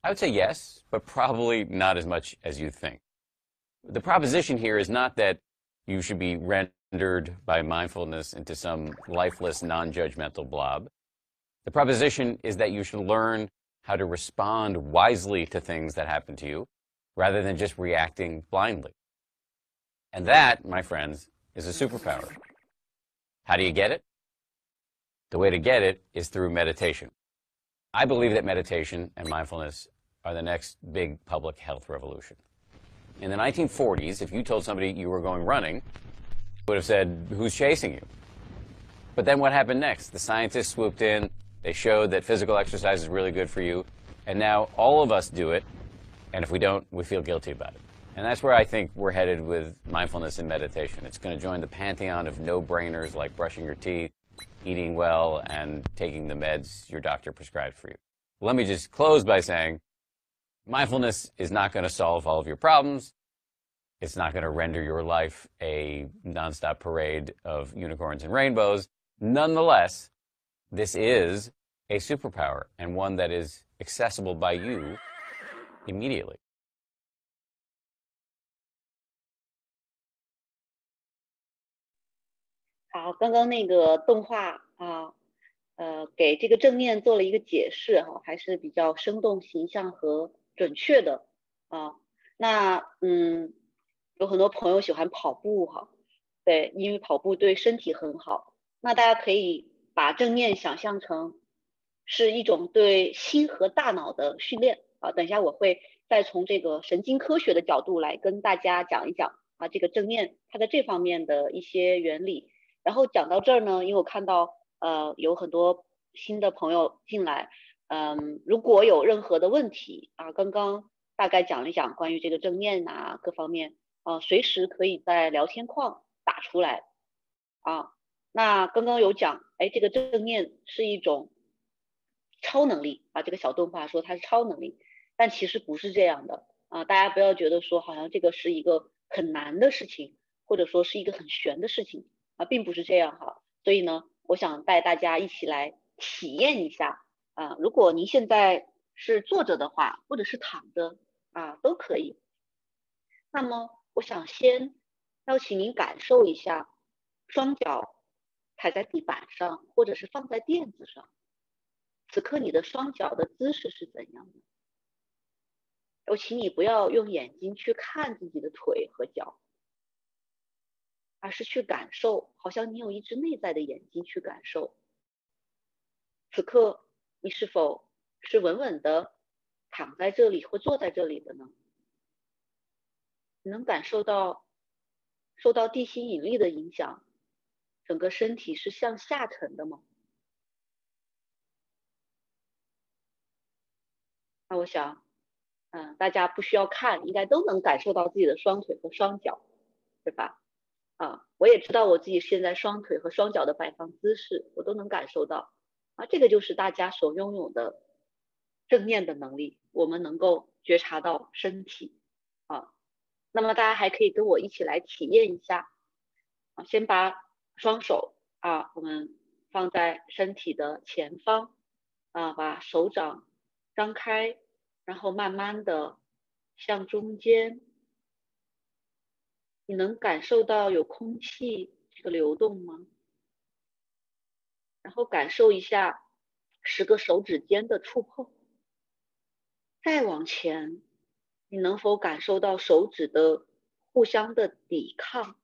I would say yes, but probably not as much as you think. The proposition here is not that you should be rendered by mindfulness into some lifeless, non-judgmental blob. The proposition is that you should learn how to respond wisely to things that happen to you rather than just reacting blindly. And that, my friends, is a superpower. How do you get it? The way to get it is through meditation. I believe that meditation and mindfulness are the next big public health revolution. In the 1940s, if you told somebody you were going running, would have said, who's chasing you? But then what happened next? The scientists swooped in, they showed that physical exercise is really good for you, and now all of us do it, and if we don't, we feel guilty about it. And that's where I think we're headed with mindfulness and meditation. It's going to join the pantheon of no-brainers like brushing your teeth, eating well, and taking the meds your doctor prescribed for you. Let me just close by saying mindfulness is not going to solve all of your problems. It's not going to render your life a nonstop parade of unicorns and rainbows. Nonetheless, this is a superpower and one that is accessible by you immediately. 好，刚刚那个动画啊，呃，给这个正念做了一个解释哈，还是比较生动、形象和准确的啊。那嗯，有很多朋友喜欢跑步哈，对，因为跑步对身体很好。那大家可以把正念想象成是一种对心和大脑的训练啊。等一下我会再从这个神经科学的角度来跟大家讲一讲啊，这个正念它在这方面的一些原理。然后讲到这儿呢，因为我看到呃有很多新的朋友进来，嗯，如果有任何的问题啊，刚刚大概讲一讲关于这个正念啊各方面啊，随时可以在聊天框打出来啊。那刚刚有讲，哎，这个正念是一种超能力啊，这个小动画说它是超能力，但其实不是这样的啊，大家不要觉得说好像这个是一个很难的事情，或者说是一个很玄的事情。啊，并不是这样哈，所以呢，我想带大家一起来体验一下啊。如果您现在是坐着的话，或者是躺着啊，都可以。那么，我想先邀请您感受一下，双脚踩在地板上，或者是放在垫子上，此刻你的双脚的姿势是怎样的？我请你不要用眼睛去看自己的腿和脚。而是去感受，好像你有一只内在的眼睛去感受。此刻你是否是稳稳的躺在这里或坐在这里的呢？你能感受到受到地心引力的影响，整个身体是向下沉的吗？那我想，嗯，大家不需要看，应该都能感受到自己的双腿和双脚，对吧？啊，我也知道我自己现在双腿和双脚的摆放姿势，我都能感受到。啊，这个就是大家所拥有的正念的能力，我们能够觉察到身体。啊，那么大家还可以跟我一起来体验一下。啊，先把双手啊，我们放在身体的前方，啊，把手掌张开，然后慢慢的向中间。你能感受到有空气这个流动吗？然后感受一下十个手指间的触碰。再往前，你能否感受到手指的互相的抵抗？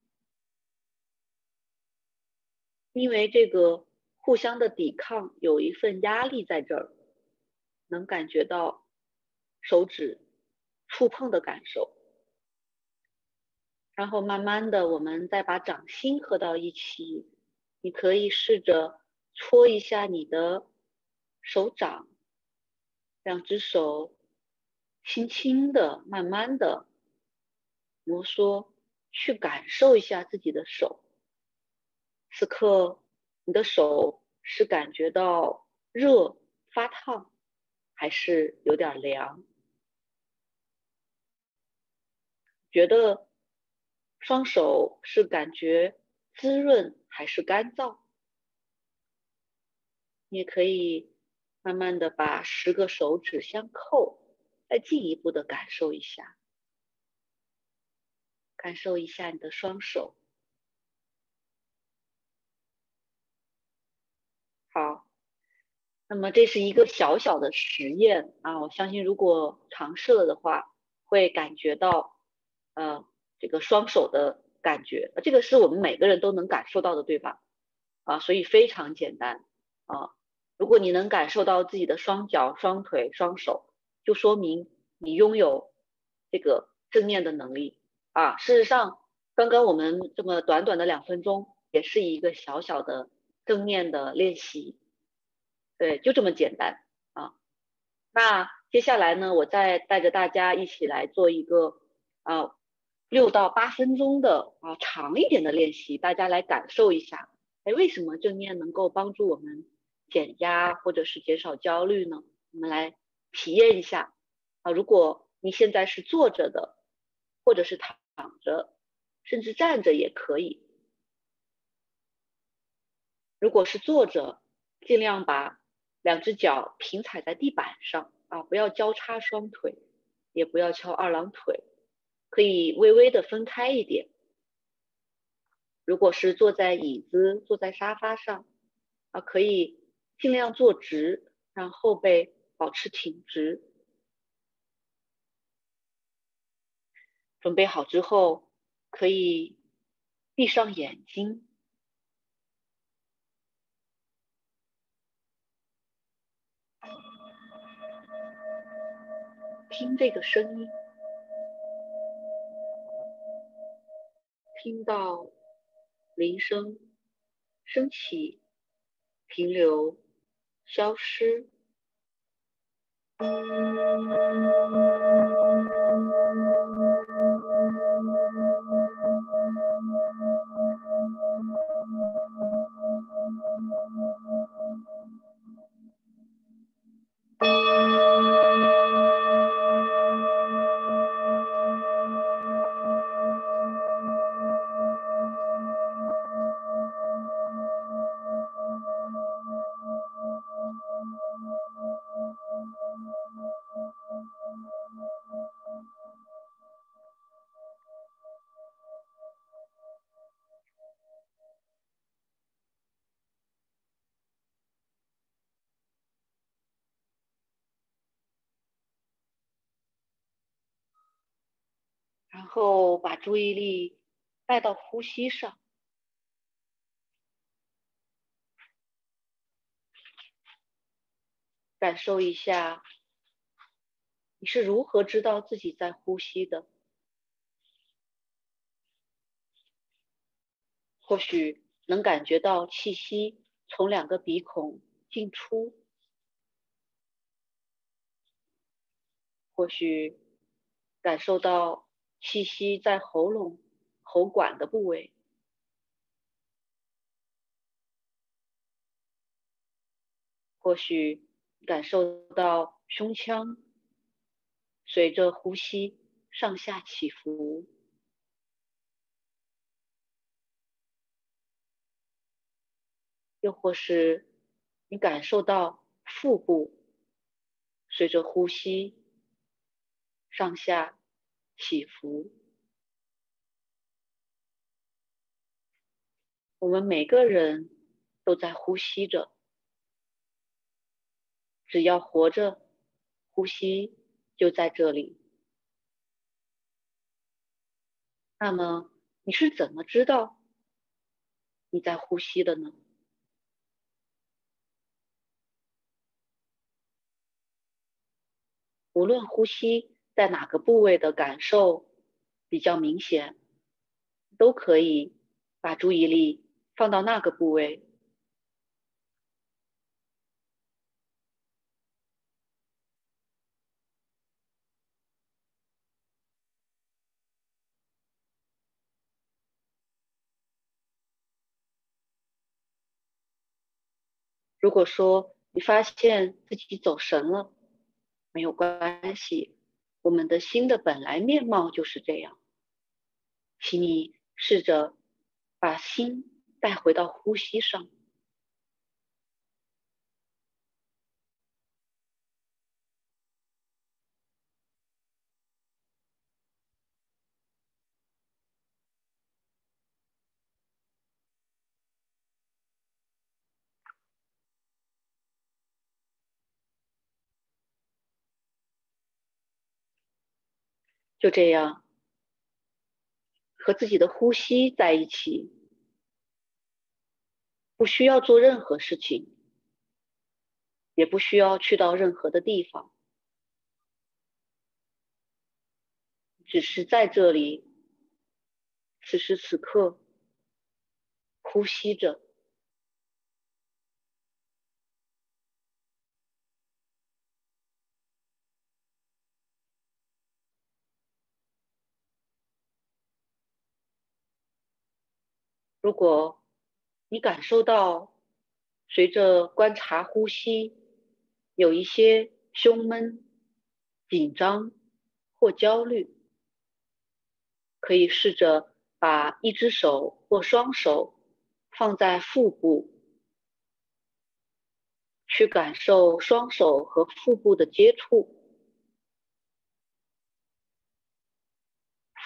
因为这个互相的抵抗有一份压力在这儿，能感觉到手指触碰的感受。然后慢慢的，我们再把掌心合到一起。你可以试着搓一下你的手掌，两只手轻轻的、慢慢的摩挲，去感受一下自己的手。此刻，你的手是感觉到热、发烫，还是有点凉？觉得？双手是感觉滋润还是干燥？你可以慢慢的把十个手指相扣，再进一步的感受一下，感受一下你的双手。好，那么这是一个小小的实验啊，我相信如果尝试了的话，会感觉到，呃。这个双手的感觉，这个是我们每个人都能感受到的，对吧？啊，所以非常简单啊。如果你能感受到自己的双脚、双腿、双手，就说明你拥有这个正念的能力啊。事实上，刚刚我们这么短短的两分钟，也是一个小小的正念的练习，对，就这么简单啊。那接下来呢，我再带着大家一起来做一个啊。六到八分钟的啊，长一点的练习，大家来感受一下。哎，为什么正念能够帮助我们减压或者是减少焦虑呢？我们来体验一下啊。如果你现在是坐着的，或者是躺着，甚至站着也可以。如果是坐着，尽量把两只脚平踩在地板上啊，不要交叉双腿，也不要翘二郎腿。可以微微的分开一点。如果是坐在椅子、坐在沙发上，啊，可以尽量坐直，让后背保持挺直。准备好之后，可以闭上眼睛，听这个声音。听到铃声升起、停留、消失。后把注意力带到呼吸上，感受一下你是如何知道自己在呼吸的。或许能感觉到气息从两个鼻孔进出，或许感受到。气息在喉咙、喉管的部位，或许感受到胸腔随着呼吸上下起伏，又或是你感受到腹部随着呼吸上下。起伏。我们每个人都在呼吸着，只要活着，呼吸就在这里。那么，你是怎么知道你在呼吸的呢？无论呼吸。在哪个部位的感受比较明显，都可以把注意力放到那个部位。如果说你发现自己走神了，没有关系。我们的心的本来面貌就是这样，请你试着把心带回到呼吸上，就这样，和自己的呼吸在一起，不需要做任何事情，也不需要去到任何的地方，只是在这里，此时此刻，呼吸着。如果你感受到随着观察呼吸有一些胸闷、紧张或焦虑，可以试着把一只手或双手放在腹部，去感受双手和腹部的接触，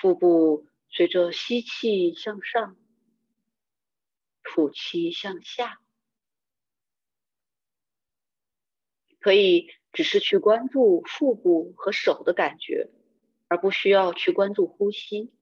腹部随着吸气向上。吐气向下，可以只是去关注腹部和手的感觉，而不需要去关注呼吸。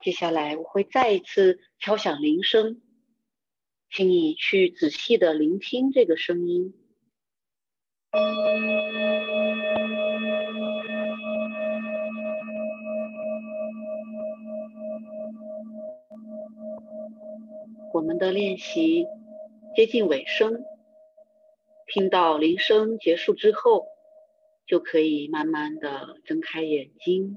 接下来我会再一次敲响铃声，请你去仔细的聆听这个声音。我们的练习接近尾声，听到铃声结束之后，就可以慢慢的睁开眼睛。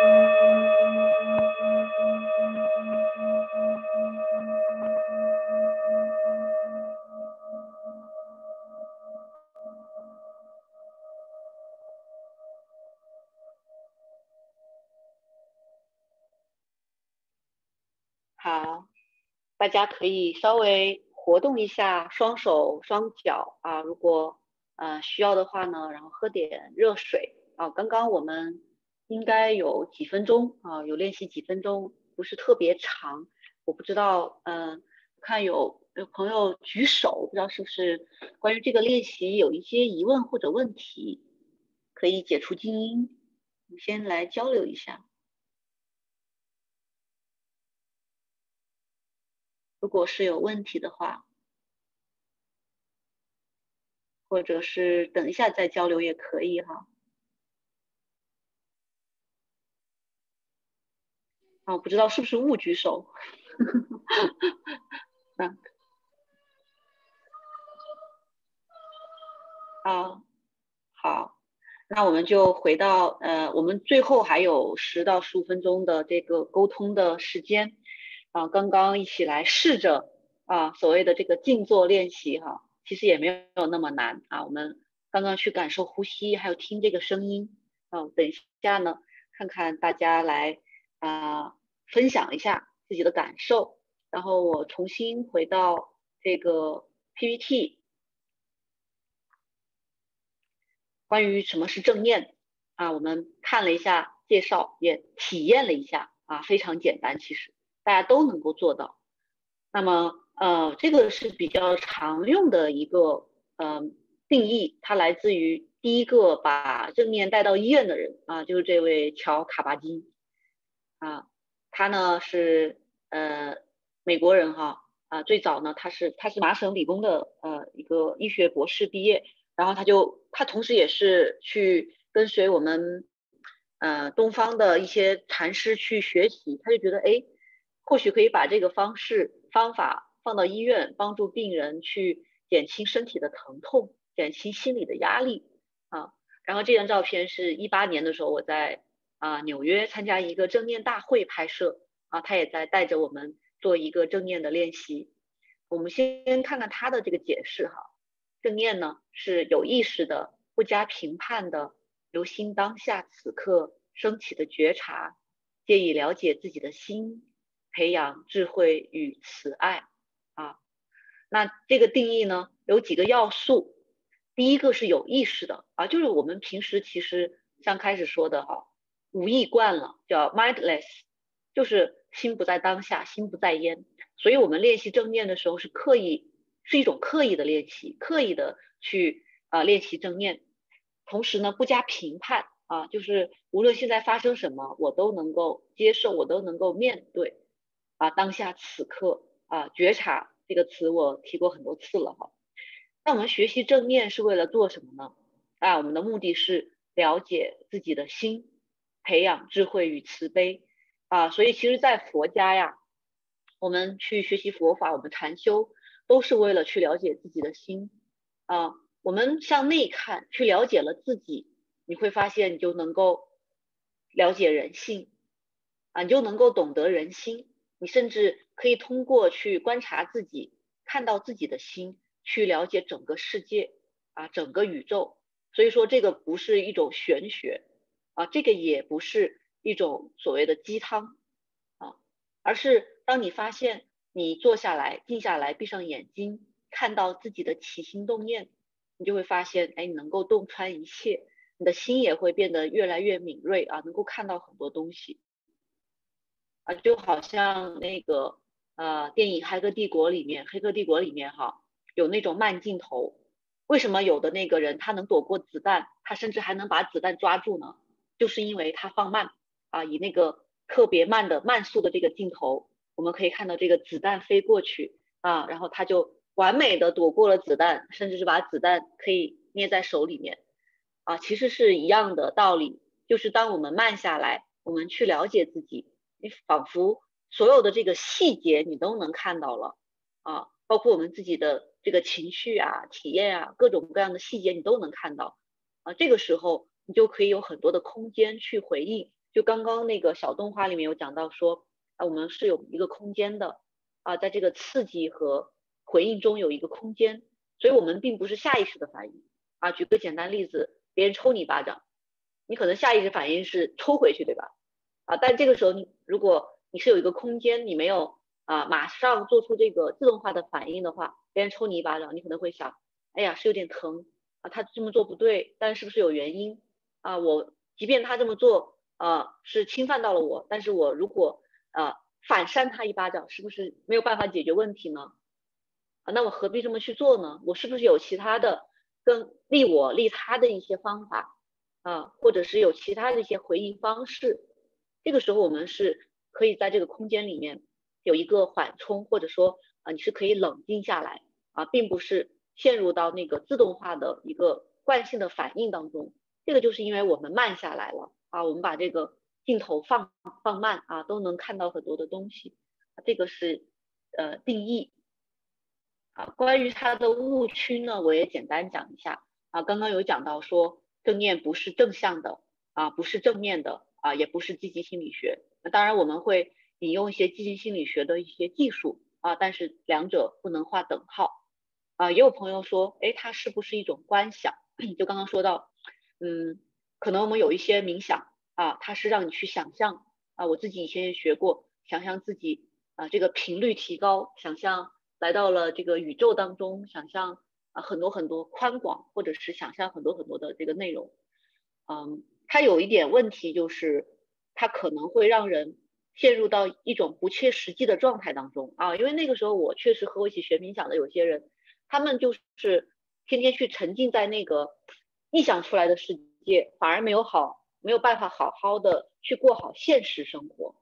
大家可以稍微活动一下双手双脚啊，如果呃需要的话呢，然后喝点热水啊。刚刚我们应该有几分钟啊，有练习几分钟，不是特别长。我不知道，嗯，看有有朋友举手，不知道是不是关于这个练习有一些疑问或者问题，可以解除静音，我们先来交流一下。如果是有问题的话，或者是等一下再交流也可以哈。啊，不知道是不是误举手。啊，好，那我们就回到呃，我们最后还有十到十五分钟的这个沟通的时间。啊，刚刚一起来试着啊，所谓的这个静坐练习哈，其实也没有那么难啊。我们刚刚去感受呼吸，还有听这个声音啊。等一下呢，看看大家来啊，分享一下自己的感受。然后我重新回到这个 PPT，关于什么是正念啊，我们看了一下介绍，也体验了一下啊，非常简单，其实。大家都能够做到，那么呃，这个是比较常用的一个呃定义，它来自于第一个把正面带到医院的人啊，就是这位乔卡巴金啊，他呢是呃美国人哈啊，最早呢他是他是麻省理工的呃一个医学博士毕业，然后他就他同时也是去跟随我们呃东方的一些禅师去学习，他就觉得哎。或许可以把这个方式方法放到医院，帮助病人去减轻身体的疼痛，减轻心理的压力啊。然后这张照片是一八年的时候，我在啊纽约参加一个正念大会拍摄啊，他也在带着我们做一个正念的练习。我们先看看他的这个解释哈，正念呢是有意识的、不加评判的，由心当下此刻升起的觉察，借以了解自己的心。培养智慧与慈爱啊，那这个定义呢有几个要素，第一个是有意识的啊，就是我们平时其实像开始说的哈，无意惯了叫 mindless，就是心不在当下，心不在焉，所以我们练习正念的时候是刻意，是一种刻意的练习，刻意的去啊练习正念，同时呢不加评判啊，就是无论现在发生什么，我都能够接受，我都能够面对。啊，当下此刻啊，觉察这个词我提过很多次了哈。那我们学习正念是为了做什么呢？啊，我们的目的是了解自己的心，培养智慧与慈悲啊。所以其实，在佛家呀，我们去学习佛法，我们禅修都是为了去了解自己的心啊。我们向内看，去了解了自己，你会发现你就能够了解人性啊，你就能够懂得人心。你甚至可以通过去观察自己，看到自己的心，去了解整个世界啊，整个宇宙。所以说，这个不是一种玄学啊，这个也不是一种所谓的鸡汤啊，而是当你发现你坐下来、静下来、闭上眼睛，看到自己的起心动念，你就会发现，哎，你能够洞穿一切，你的心也会变得越来越敏锐啊，能够看到很多东西。就好像那个，呃电影《黑客帝国》里面，《黑客帝国》里面哈有那种慢镜头，为什么有的那个人他能躲过子弹，他甚至还能把子弹抓住呢？就是因为他放慢啊，以那个特别慢的慢速的这个镜头，我们可以看到这个子弹飞过去啊，然后他就完美的躲过了子弹，甚至是把子弹可以捏在手里面啊，其实是一样的道理，就是当我们慢下来，我们去了解自己，你仿佛所有的这个细节你都能看到了啊，包括我们自己的这个情绪啊、体验啊，各种各样的细节你都能看到啊，这个时候你就可以有很多的空间去回应。就刚刚那个小动画里面有讲到说，啊，我们是有一个空间的啊，在这个刺激和回应中有一个空间，所以我们并不是下意识的反应啊。举个简单例子，别人抽你一巴掌，你可能下意识反应是抽回去，对吧？啊，但这个时候你如果你是有一个空间，你没有啊马上做出这个自动化的反应的话，别人抽你一巴掌，你可能会想，哎呀是有点疼啊，他这么做不对，但是不是有原因啊？我即便他这么做。啊，是侵犯到了我，但是我如果啊反扇他一巴掌，是不是没有办法解决问题呢？啊，那我何必这么去做呢？我是不是有其他的更利我利他的一些方法啊，或者是有其他的一些回应方式？这个时候我们是可以在这个空间里面有一个缓冲，或者说啊你是可以冷静下来啊，并不是陷入到那个自动化的一个惯性的反应当中。这个就是因为我们慢下来了。啊，我们把这个镜头放放慢啊，都能看到很多的东西。这个是呃定义啊。关于它的误区呢，我也简单讲一下啊。刚刚有讲到说正念不是正向的啊，不是正面的啊，也不是积极心理学。那当然我们会引用一些积极心理学的一些技术啊，但是两者不能划等号啊。也有朋友说，哎，它是不是一种观想？就刚刚说到，嗯。可能我们有一些冥想啊，它是让你去想象啊，我自己以前也学过，想象自己啊这个频率提高，想象来到了这个宇宙当中，想象啊很多很多宽广，或者是想象很多很多的这个内容，嗯，它有一点问题就是，它可能会让人陷入到一种不切实际的状态当中啊，因为那个时候我确实和我一起学冥想的有些人，他们就是天天去沉浸在那个臆想出来的世界。反而没有好，没有办法好好的去过好现实生活，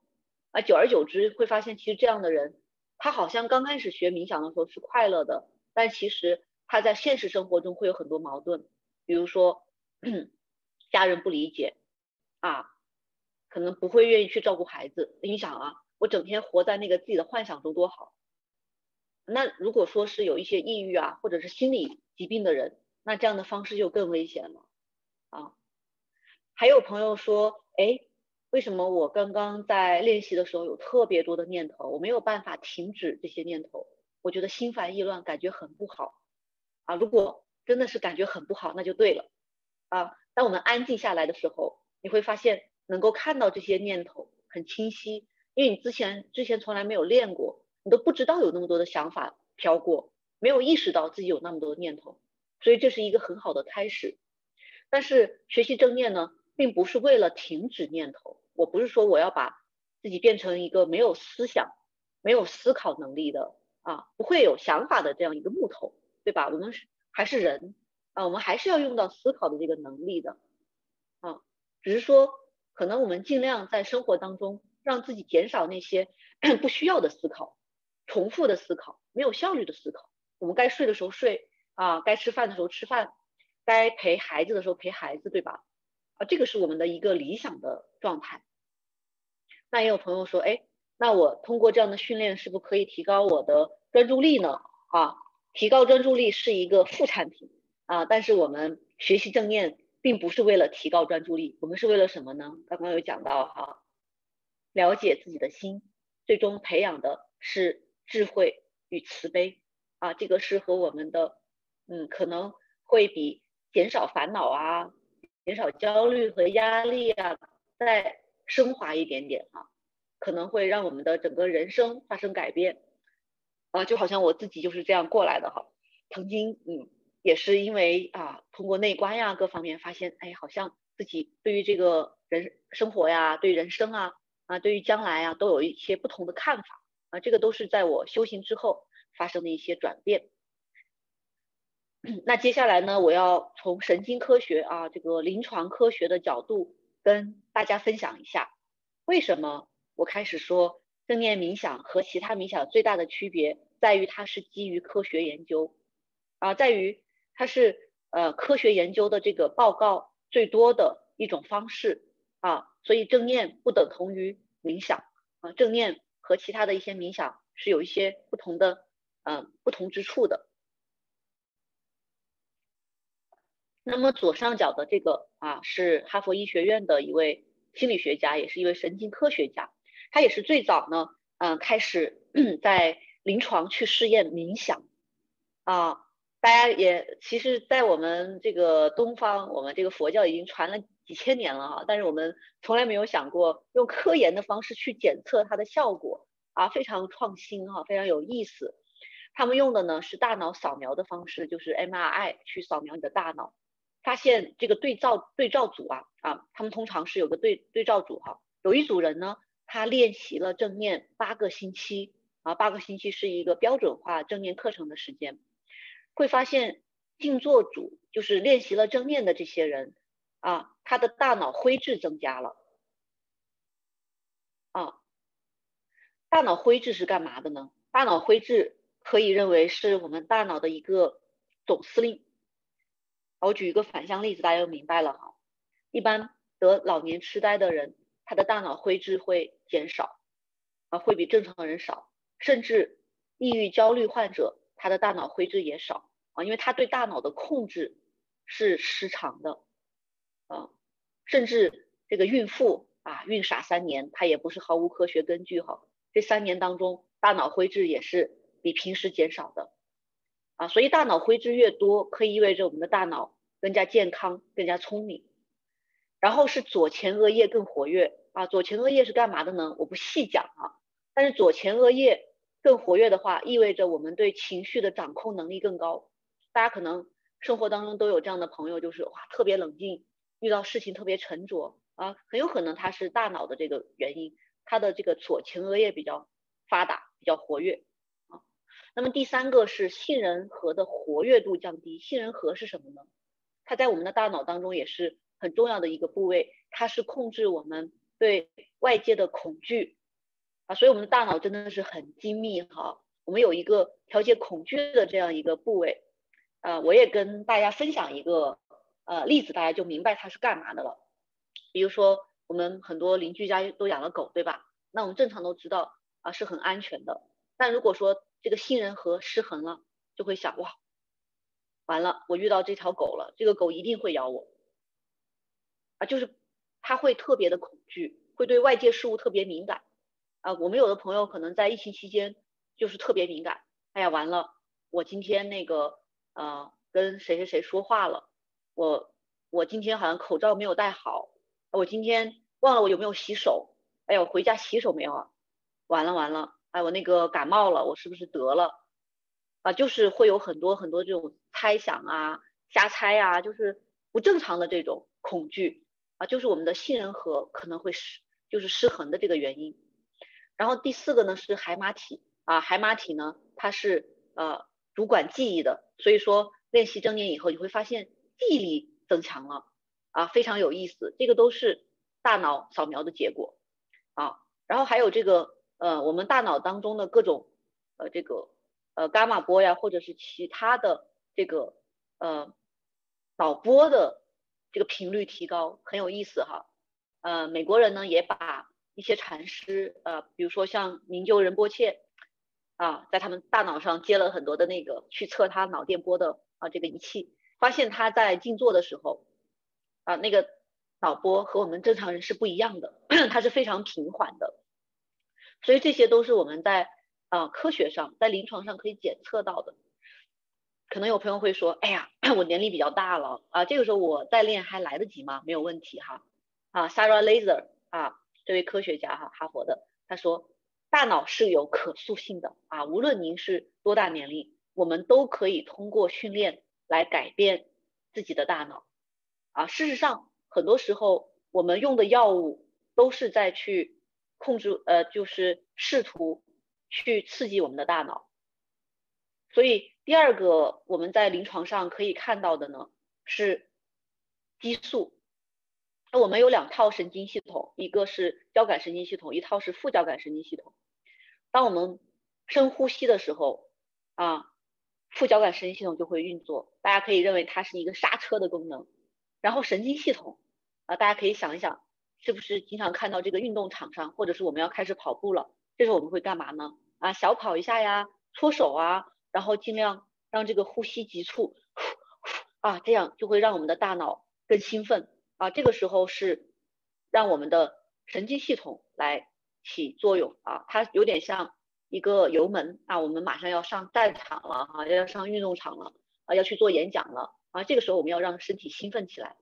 啊，久而久之会发现，其实这样的人，他好像刚开始学冥想的时候是快乐的，但其实他在现实生活中会有很多矛盾，比如说家人不理解，啊，可能不会愿意去照顾孩子。你想啊，我整天活在那个自己的幻想中多好。那如果说是有一些抑郁啊，或者是心理疾病的人，那这样的方式就更危险了。啊，还有朋友说，哎，为什么我刚刚在练习的时候有特别多的念头，我没有办法停止这些念头，我觉得心烦意乱，感觉很不好。啊，如果真的是感觉很不好，那就对了。啊，当我们安静下来的时候，你会发现能够看到这些念头很清晰，因为你之前之前从来没有练过，你都不知道有那么多的想法飘过，没有意识到自己有那么多念头，所以这是一个很好的开始。但是学习正念呢，并不是为了停止念头。我不是说我要把自己变成一个没有思想、没有思考能力的啊，不会有想法的这样一个木头，对吧？我们是还是人啊，我们还是要用到思考的这个能力的啊。只是说，可能我们尽量在生活当中让自己减少那些 不需要的思考、重复的思考、没有效率的思考。我们该睡的时候睡啊，该吃饭的时候吃饭。该陪孩子的时候陪孩子，对吧？啊，这个是我们的一个理想的状态。那也有朋友说，哎，那我通过这样的训练，是不是可以提高我的专注力呢？啊，提高专注力是一个副产品啊，但是我们学习正念并不是为了提高专注力，我们是为了什么呢？刚刚有讲到哈，了解自己的心，最终培养的是智慧与慈悲啊，这个是和我们的嗯，可能会比。减少烦恼啊，减少焦虑和压力啊，再升华一点点啊，可能会让我们的整个人生发生改变啊，就好像我自己就是这样过来的哈。曾经嗯，也是因为啊，通过内观呀，各方面发现，哎，好像自己对于这个人生活呀，对人生啊啊，对于将来啊，都有一些不同的看法。啊，这个都是在我修行之后发生的一些转变。那接下来呢，我要从神经科学啊这个临床科学的角度跟大家分享一下，为什么我开始说正念冥想和其他冥想最大的区别在于它是基于科学研究。啊，在于它是呃科学研究的这个报告最多的一种方式啊，所以正念不等同于冥想啊，正念和其他的一些冥想是有一些不同的嗯不同之处的。那么左上角的这个啊，是哈佛医学院的一位心理学家，也是一位神经科学家。他也是最早呢，嗯，开始 在临床去试验冥想啊。大家也其实，在我们这个东方，我们这个佛教已经传了几千年了哈，但是我们从来没有想过用科研的方式去检测它的效果啊，非常创新哈，非常有意思。他们用的呢是大脑扫描的方式，就是 MRI 去扫描你的大脑。发现这个对照对照组啊啊，他们通常是有个对对照组哈，有一组人呢，他练习了正念八个星期啊，八个星期是一个标准化正念课程的时间，会发现静坐组就是练习了正念的这些人啊，他的大脑灰质增加了啊，大脑灰质是干嘛的呢？大脑灰质可以认为是我们大脑的一个总司令。我举一个反向例子，大家就明白了哈。一般得老年痴呆的人，他的大脑灰质会减少，啊，会比正常人少。甚至抑郁焦虑患者，他的大脑灰质也少啊，因为他对大脑的控制是失常的，啊，甚至这个孕妇啊，孕傻三年，她也不是毫无科学根据哈。这三年当中，大脑灰质也是比平时减少的。啊，所以大脑灰质越多，可以意味着我们的大脑更加健康、更加聪明。然后是左前额叶更活跃啊，左前额叶是干嘛的呢？我不细讲啊。但是左前额叶更活跃的话，意味着我们对情绪的掌控能力更高。大家可能生活当中都有这样的朋友，就是哇特别冷静，遇到事情特别沉着啊，很有可能他是大脑的这个原因，他的这个左前额叶比较发达、比较活跃啊。那么第三个是杏仁核的活跃度降低。杏仁核是什么呢？它在我们的大脑当中也是很重要的一个部位，它是控制我们对外界的恐惧啊。所以我们的大脑真的是很精密哈。我们有一个调节恐惧的这样一个部位啊。我也跟大家分享一个呃例子，大家就明白它是干嘛的了。比如说我们很多邻居家都养了狗，对吧？那我们正常都知道啊是很安全的。但如果说这个杏仁核失衡了，就会想哇，完了，我遇到这条狗了，这个狗一定会咬我，啊，就是他会特别的恐惧，会对外界事物特别敏感，啊，我们有的朋友可能在疫情期间就是特别敏感，哎呀，完了，我今天那个呃跟谁谁谁说话了，我我今天好像口罩没有戴好，我今天忘了我有没有洗手，哎呀，我回家洗手没有啊？完了完了。哎，我那个感冒了，我是不是得了？啊，就是会有很多很多这种猜想啊、瞎猜啊，就是不正常的这种恐惧啊，就是我们的杏仁核可能会失，就是失衡的这个原因。然后第四个呢是海马体啊，海马体呢它是呃主管记忆的，所以说练习正念以后，你会发现记忆力增强了啊，非常有意思。这个都是大脑扫描的结果啊，然后还有这个。呃，我们大脑当中的各种呃这个呃伽马波呀，或者是其他的这个呃脑波的这个频率提高，很有意思哈。呃，美国人呢也把一些禅师呃，比如说像明就仁波切啊，在他们大脑上接了很多的那个去测他脑电波的啊这个仪器，发现他在静坐的时候啊那个脑波和我们正常人是不一样的，它是非常平缓的。所以这些都是我们在啊科学上，在临床上可以检测到的。可能有朋友会说：“哎呀，我年龄比较大了啊，这个时候我再练还来得及吗？”没有问题哈。啊，Sarah Laser 啊，这位科学家哈，哈佛的，他说大脑是有可塑性的啊，无论您是多大年龄，我们都可以通过训练来改变自己的大脑啊。事实上，很多时候我们用的药物都是在去。控制呃，就是试图去刺激我们的大脑。所以第二个我们在临床上可以看到的呢是激素。那我们有两套神经系统，一个是交感神经系统，一套是副交感神经系统。当我们深呼吸的时候，啊，副交感神经系统就会运作，大家可以认为它是一个刹车的功能。然后神经系统，啊，大家可以想一想，是不是经常看到这个运动场上，或者是我们要开始跑步了，这时候我们会干嘛呢？啊，小跑一下呀，搓手啊，然后尽量让这个呼吸急促，啊，这样就会让我们的大脑更兴奋。啊，这个时候是让我们的神经系统来起作用啊，它有点像一个油门啊，我们马上要上战场了啊，要上运动场了啊，要去做演讲了啊，这个时候我们要让身体兴奋起来。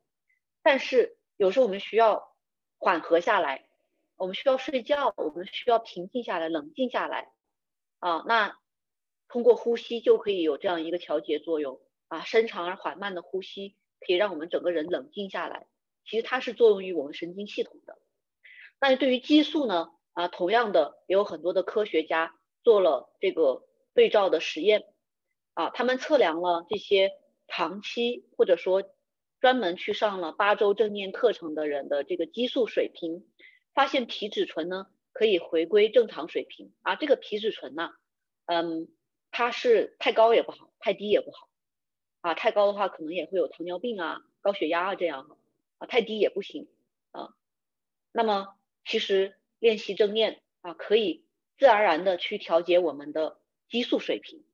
但是有时候我们需要缓和下来，我们需要睡觉，我们需要平静下来、冷静下来啊，那通过呼吸就可以有这样一个调节作用啊，深长而缓慢的呼吸可以让我们整个人冷静下来。其实它是作用于我们神经系统的。那对于激素呢？啊，同样的也有很多的科学家做了这个对照的实验，啊，他们测量了这些长期或者说专门去上了八周正念课程的人的这个激素水平，发现皮质醇呢可以回归正常水平。啊，这个皮质醇呢，嗯，它是太高也不好，太低也不好。啊，太高的话可能也会有糖尿病啊、高血压啊这样。啊，太低也不行啊。那么其实练习正念啊，可以自然而然的去调节我们的激素水平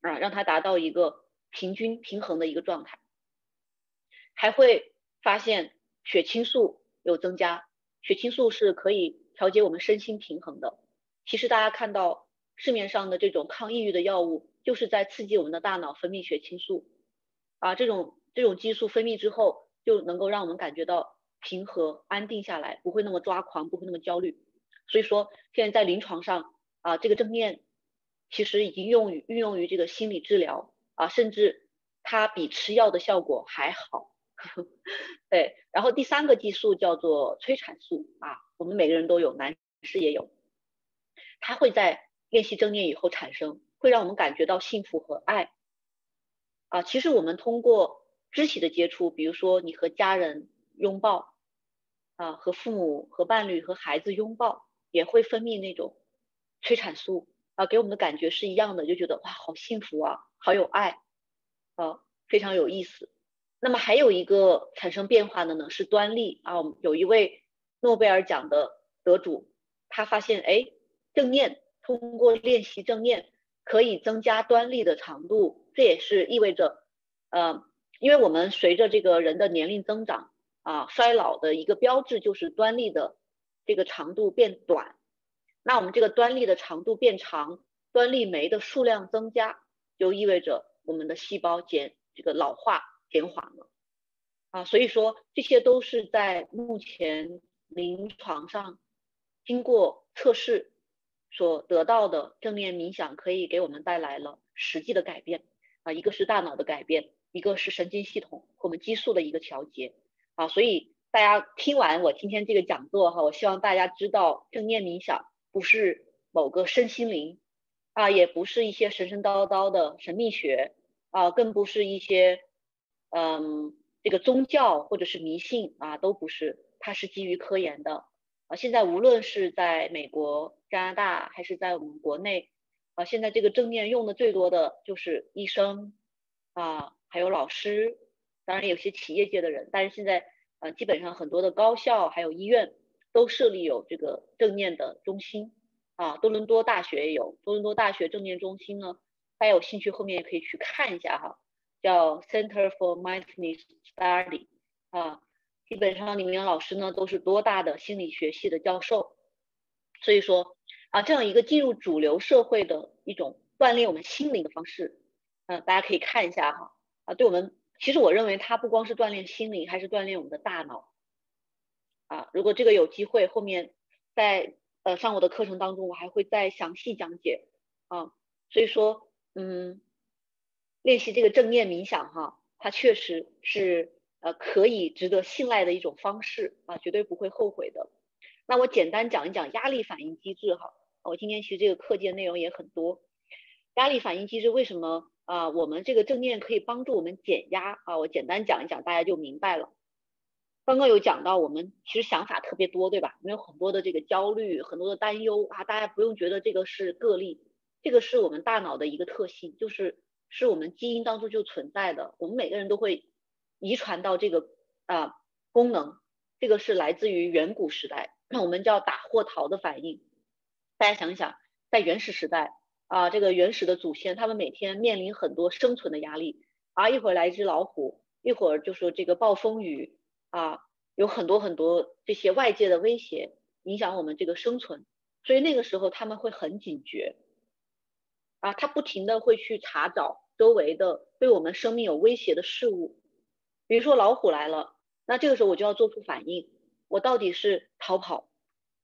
啊，让它达到一个平均平衡的一个状态。还会发现血清素有增加，血清素是可以调节我们身心平衡的。其实大家看到市面上的这种抗抑郁的药物，就是在刺激我们的大脑分泌血清素啊，这种这种激素分泌之后。就能够让我们感觉到平和、安定下来，不会那么抓狂，不会那么焦虑。所以说，现在在临床上啊，这个正念其实已经用于运用于这个心理治疗啊，甚至它比吃药的效果还好。对，然后第三个激素叫做催产素啊，我们每个人都有，男士也有，它会在练习正念以后产生，会让我们感觉到幸福和爱啊。其实我们通过。肢体的接触，比如说你和家人拥抱，啊，和父母、和伴侣、和孩子拥抱，也会分泌那种催产素啊，给我们的感觉是一样的，就觉得哇，好幸福啊，好有爱，啊，非常有意思。那么还有一个产生变化的呢，是端粒啊，有一位诺贝尔奖的得主，他发现哎，正念通过练习正念可以增加端粒的长度，这也是意味着，呃。因为我们随着这个人的年龄增长啊，衰老的一个标志就是端粒的这个长度变短。那我们这个端粒的长度变长，端粒酶的数量增加，就意味着我们的细胞减这个老化减缓了啊。所以说这些都是在目前临床上经过测试所得到的正念冥想，可以给我们带来了实际的改变啊。一个是大脑的改变。一个是神经系统和我们激素的一个调节啊，所以大家听完我今天这个讲座哈，我希望大家知道正念冥想不是某个身心灵啊，也不是一些神神叨叨的神秘学啊，更不是一些嗯这个宗教或者是迷信啊，都不是，它是基于科研的啊。现在无论是在美国、加拿大还是在我们国内啊，现在这个正念用的最多的就是医生啊。还有老师，当然有些企业界的人，但是现在呃，基本上很多的高校还有医院都设立有这个正念的中心啊。多伦多大学也有多伦多大学正念中心呢，大家有兴趣后面也可以去看一下哈，叫 Center for Mindfulness Study 啊。基本上里面老师呢都是多大的心理学系的教授，所以说啊，这样一个进入主流社会的一种锻炼我们心灵的方式，嗯，大家可以看一下哈。对我们，其实我认为它不光是锻炼心灵，还是锻炼我们的大脑。啊，如果这个有机会，后面在呃上我的课程当中，我还会再详细讲解。啊，所以说，嗯，练习这个正念冥想哈，它确实是呃可以值得信赖的一种方式啊，绝对不会后悔的。那我简单讲一讲压力反应机制哈，我今天其实这个课件内容也很多。压力反应机制为什么啊？我们这个正念可以帮助我们减压啊？我简单讲一讲，大家就明白了。刚刚有讲到，我们其实想法特别多，对吧？我们有很多的这个焦虑，很多的担忧啊。大家不用觉得这个是个例，这个是我们大脑的一个特性，就是是我们基因当中就存在的。我们每个人都会遗传到这个啊功能，这个是来自于远古时代，那我们叫打或逃的反应。大家想想，在原始时代啊，这个原始的祖先，他们每天面临很多生存的压力。啊，一会儿来一只老虎，一会儿就说这个暴风雨。啊，有很多很多这些外界的威胁影响我们这个生存，所以那个时候他们会很警觉，啊，他不停的会去查找周围的对我们生命有威胁的事物，比如说老虎来了，那这个时候我就要做出反应，我到底是逃跑，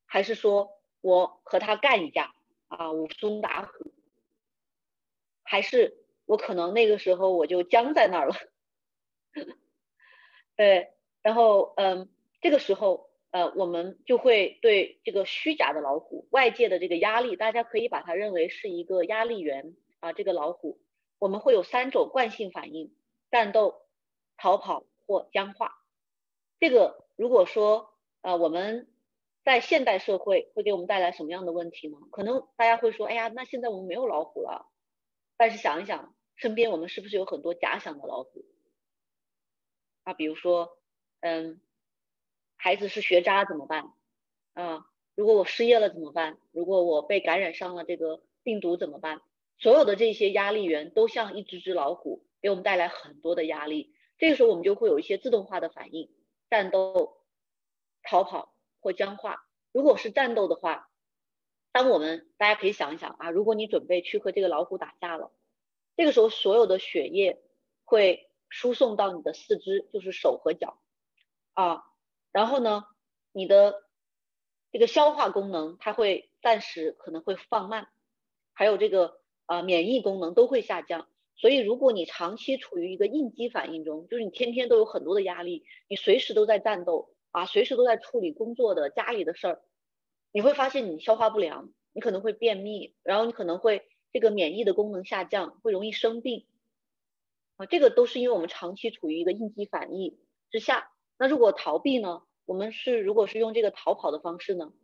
还是说我和他干一架？啊，武松打虎，还是我可能那个时候我就僵在那儿了，对。然后，嗯，这个时候，呃，我们就会对这个虚假的老虎外界的这个压力，大家可以把它认为是一个压力源啊。这个老虎，我们会有三种惯性反应：战斗、逃跑或僵化。这个如果说，呃，我们在现代社会会给我们带来什么样的问题呢？可能大家会说，哎呀，那现在我们没有老虎了。但是想一想，身边我们是不是有很多假想的老虎？啊，比如说。嗯，孩子是学渣怎么办？啊，如果我失业了怎么办？如果我被感染上了这个病毒怎么办？所有的这些压力源都像一只只老虎，给我们带来很多的压力。这个时候我们就会有一些自动化的反应：战斗、逃跑或僵化。如果是战斗的话，当我们大家可以想一想啊，如果你准备去和这个老虎打架了，这个时候所有的血液会输送到你的四肢，就是手和脚。啊，然后呢，你的这个消化功能它会暂时可能会放慢，还有这个啊免疫功能都会下降。所以如果你长期处于一个应激反应中，就是你天天都有很多的压力，你随时都在战斗啊，随时都在处理工作的、家里的事儿，你会发现你消化不良，你可能会便秘，然后你可能会这个免疫的功能下降，会容易生病啊。这个都是因为我们长期处于一个应激反应之下。那如果逃避呢？我们是如果是用这个逃跑的方式呢？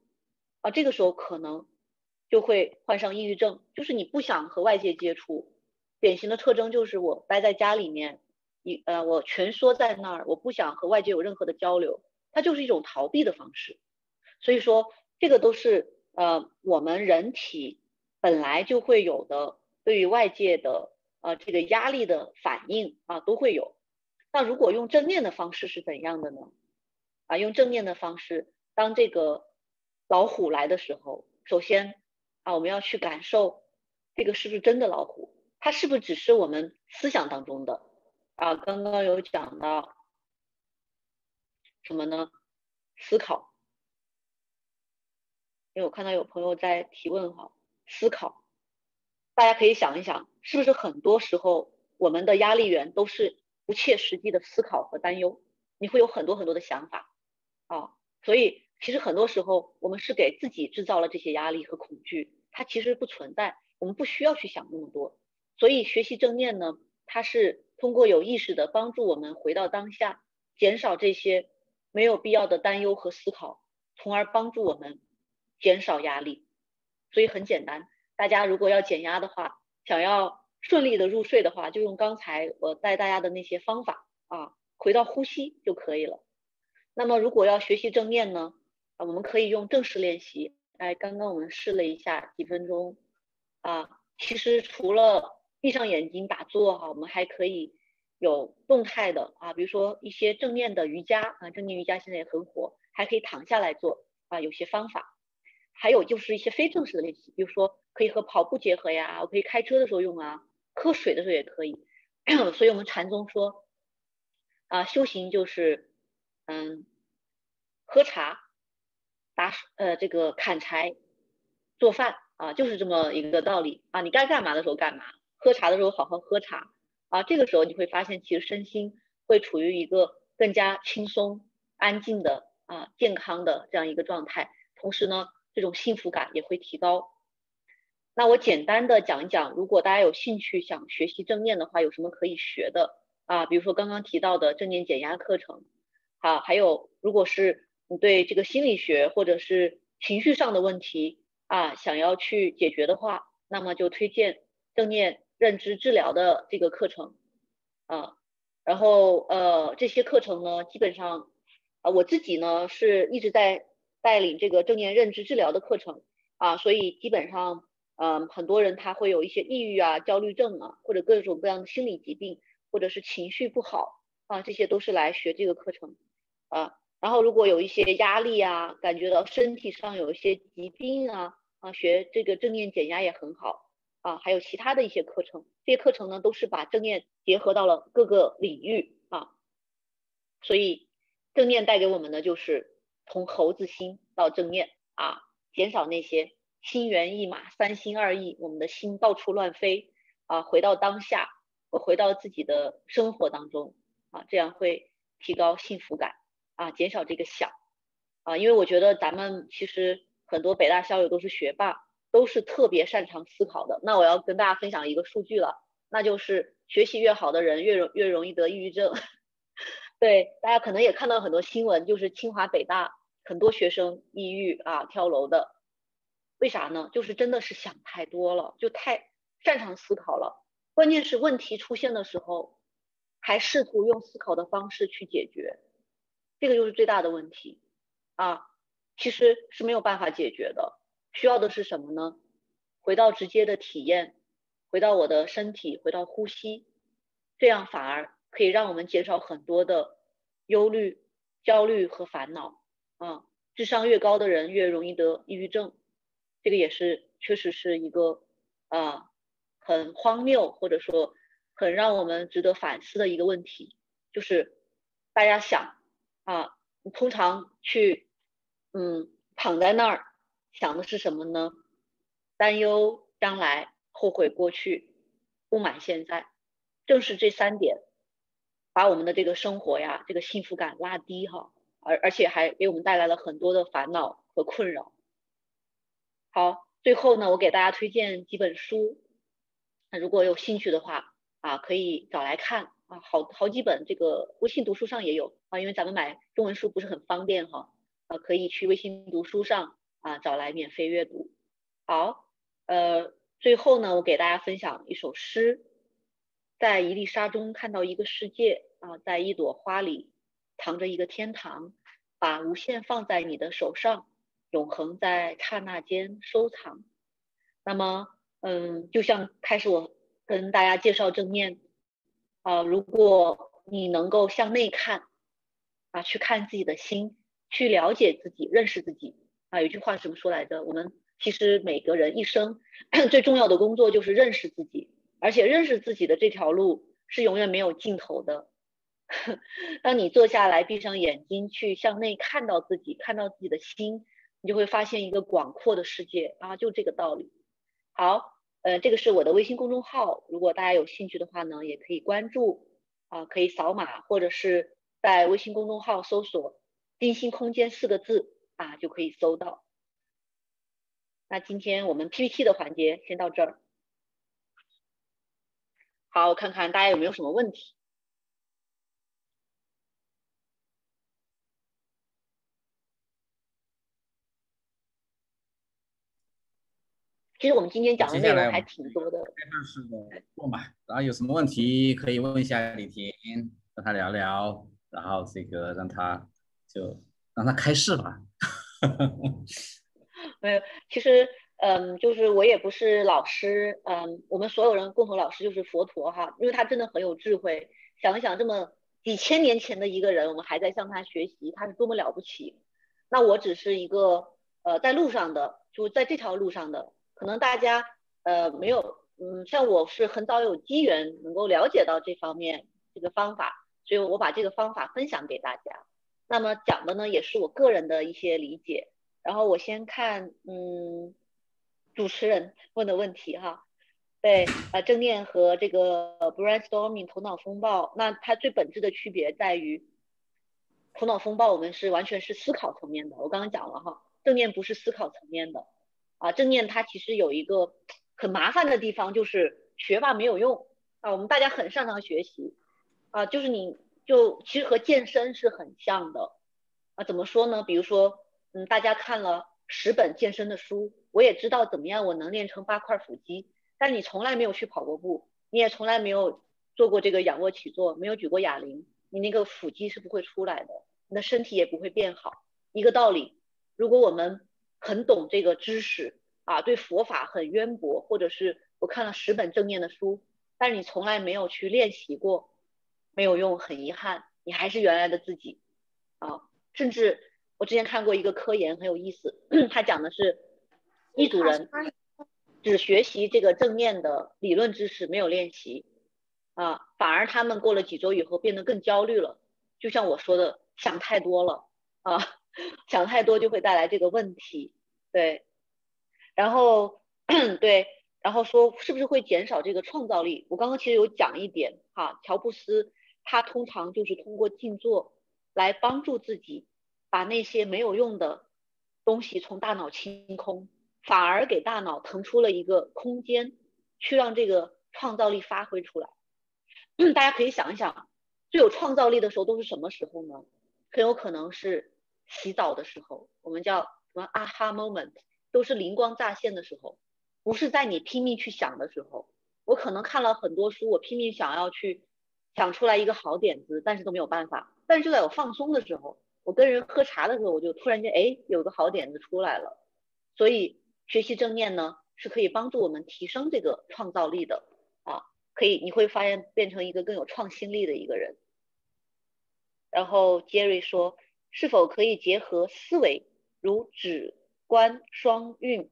啊，这个时候可能就会患上抑郁症，就是你不想和外界接触，典型的特征就是我待在家里面，一呃我蜷缩在那儿，我不想和外界有任何的交流，它就是一种逃避的方式。所以说这个都是呃我们人体本来就会有的对于外界的呃这个压力的反应啊都会有。那如果用正念的方式是怎样的呢？啊，用正念的方式，当这个老虎来的时候，首先啊，我们要去感受这个是不是真的老虎，它是不是只是我们思想当中的啊？刚刚有讲到什么呢？思考，因为我看到有朋友在提问哈，思考，大家可以想一想，是不是很多时候我们的压力源都是。不切实际的思考和担忧，你会有很多很多的想法啊，所以其实很多时候我们是给自己制造了这些压力和恐惧，它其实不存在，我们不需要去想那么多。所以学习正念呢，它是通过有意识的帮助我们回到当下，减少这些没有必要的担忧和思考，从而帮助我们减少压力。所以很简单，大家如果要减压的话，想要。顺利的入睡的话，就用刚才我带大家的那些方法啊，回到呼吸就可以了。那么如果要学习正念呢，啊，我们可以用正式练习。哎，刚刚我们试了一下几分钟啊，其实除了闭上眼睛打坐哈，我们还可以有动态的啊，比如说一些正念的瑜伽啊，正念瑜伽现在也很火，还可以躺下来做啊，有些方法。还有就是一些非正式的练习，比如说可以和跑步结合呀，我可以开车的时候用啊。喝水的时候也可以，所以我们禅宗说啊，修行就是嗯，喝茶、打呃这个砍柴、做饭啊，就是这么一个道理啊。你该干嘛的时候干嘛，喝茶的时候好好喝茶啊。这个时候你会发现，其实身心会处于一个更加轻松、安静的啊、健康的这样一个状态，同时呢，这种幸福感也会提高那我简单的讲一讲，如果大家有兴趣想学习正念的话，有什么可以学的啊？比如说刚刚提到的正念减压课程，好，还有如果是你对这个心理学或者是情绪上的问题啊，想要去解决的话，那么就推荐正念认知治疗的这个课程啊。然后呃，这些课程呢，基本上啊，我自己呢是一直在带领这个正念认知治疗的课程啊，所以基本上。嗯，很多人他会有一些抑郁啊、焦虑症啊，或者各种各样的心理疾病，或者是情绪不好啊，这些都是来学这个课程啊。然后如果有一些压力啊，感觉到身体上有一些疾病啊啊，学这个正念减压也很好啊。还有其他的一些课程，这些课程呢都是把正念结合到了各个领域啊。所以正念带给我们的就是从猴子心到正念啊，减少那些。心猿意马、三心二意，我们的心到处乱飞啊！回到当下，我回到自己的生活当中啊，这样会提高幸福感啊，减少这个想啊。因为我觉得咱们其实很多北大校友都是学霸，都是特别擅长思考的。那我要跟大家分享一个数据了，那就是学习越好的人越容越容易得抑郁症。对，大家可能也看到很多新闻，就是清华、北大很多学生抑郁啊、跳楼的。为啥呢？就是真的是想太多了，就太擅长思考了。关键是问题出现的时候，还试图用思考的方式去解决，这个就是最大的问题啊！其实是没有办法解决的。需要的是什么呢？回到直接的体验，回到我的身体，回到呼吸，这样反而可以让我们减少很多的忧虑、焦虑和烦恼啊！智商越高的人越容易得抑郁症。这个也是确实是一个啊很荒谬或者说很让我们值得反思的一个问题，就是大家想啊，你通常去嗯躺在那儿想的是什么呢？担忧将来，后悔过去，不满现在，正是这三点把我们的这个生活呀，这个幸福感拉低哈，而而且还给我们带来了很多的烦恼和困扰。好，最后呢，我给大家推荐几本书，那如果有兴趣的话啊，可以找来看啊，好好几本，这个微信读书上也有啊，因为咱们买中文书不是很方便哈，啊，可以去微信读书上啊找来免费阅读。好，呃，最后呢，我给大家分享一首诗，在一粒沙中看到一个世界啊，在一朵花里藏着一个天堂，把无限放在你的手上。永恒在刹那间收藏。那么，嗯，就像开始我跟大家介绍正念啊，如果你能够向内看啊，去看自己的心，去了解自己，认识自己啊。有句话怎么说来着？我们其实每个人一生 最重要的工作就是认识自己，而且认识自己的这条路是永远没有尽头的。当你坐下来，闭上眼睛，去向内看到自己，看到自己的心。你就会发现一个广阔的世界啊，就这个道理。好，呃，这个是我的微信公众号，如果大家有兴趣的话呢，也可以关注啊，可以扫码或者是在微信公众号搜索“定心空间”四个字啊，就可以搜到。那今天我们 PPT 的环节先到这儿。好，我看看大家有没有什么问题。其实我们今天讲的内容还挺多的。开放式的然后有什么问题可以问一下李婷，跟他聊聊，然后这个让他就让他开示吧。没有，其实嗯，就是我也不是老师，嗯，我们所有人共同老师就是佛陀哈，因为他真的很有智慧。想一想，这么几千年前的一个人，我们还在向他学习，他是多么了不起。那我只是一个呃，在路上的，就在这条路上的。可能大家呃没有，嗯，像我是很早有机缘能够了解到这方面这个方法，所以我把这个方法分享给大家。那么讲的呢也是我个人的一些理解。然后我先看，嗯，主持人问的问题哈，对，啊，正念和这个 brainstorming 头脑风暴，那它最本质的区别在于，头脑风暴我们是完全是思考层面的，我刚刚讲了哈，正念不是思考层面的。啊，正念它其实有一个很麻烦的地方就是学吧没有用啊，我们大家很擅长学习啊，就是你就其实和健身是很像的啊，怎么说呢？比如说，嗯，大家看了十本健身的书，我也知道怎么样我能练成八块腹肌，但你从来没有去跑过步，你也从来没有做过这个仰卧起坐，没有举过哑铃，你那个腹肌是不会出来的，你的身体也不会变好。一个道理，如果我们很懂这个知识。啊，对佛法很渊博，或者是我看了十本正念的书，但是你从来没有去练习过，没有用，很遗憾，你还是原来的自己啊。甚至我之前看过一个科研很有意思，他讲的是一组人只学习这个正念的理论知识，没有练习啊，反而他们过了几周以后变得更焦虑了。就像我说的，想太多了啊，想太多就会带来这个问题，对。然后 对，然后说是不是会减少这个创造力？我刚刚其实有讲一点哈，乔布斯他通常就是通过静坐来帮助自己把那些没有用的东西从大脑清空，反而给大脑腾出了一个空间，去让这个创造力发挥出来。大家可以想一想，最有创造力的时候都是什么时候呢？很有可能是洗澡的时候，我们叫什么 aha moment。都是灵光乍现的时候，不是在你拼命去想的时候。我可能看了很多书，我拼命想要去想出来一个好点子，但是都没有办法。但是就在我放松的时候，我跟人喝茶的时候，我就突然间哎，有个好点子出来了。所以学习正念呢，是可以帮助我们提升这个创造力的啊，可以你会发现变成一个更有创新力的一个人。然后 Jerry 说，是否可以结合思维，如指？观双运，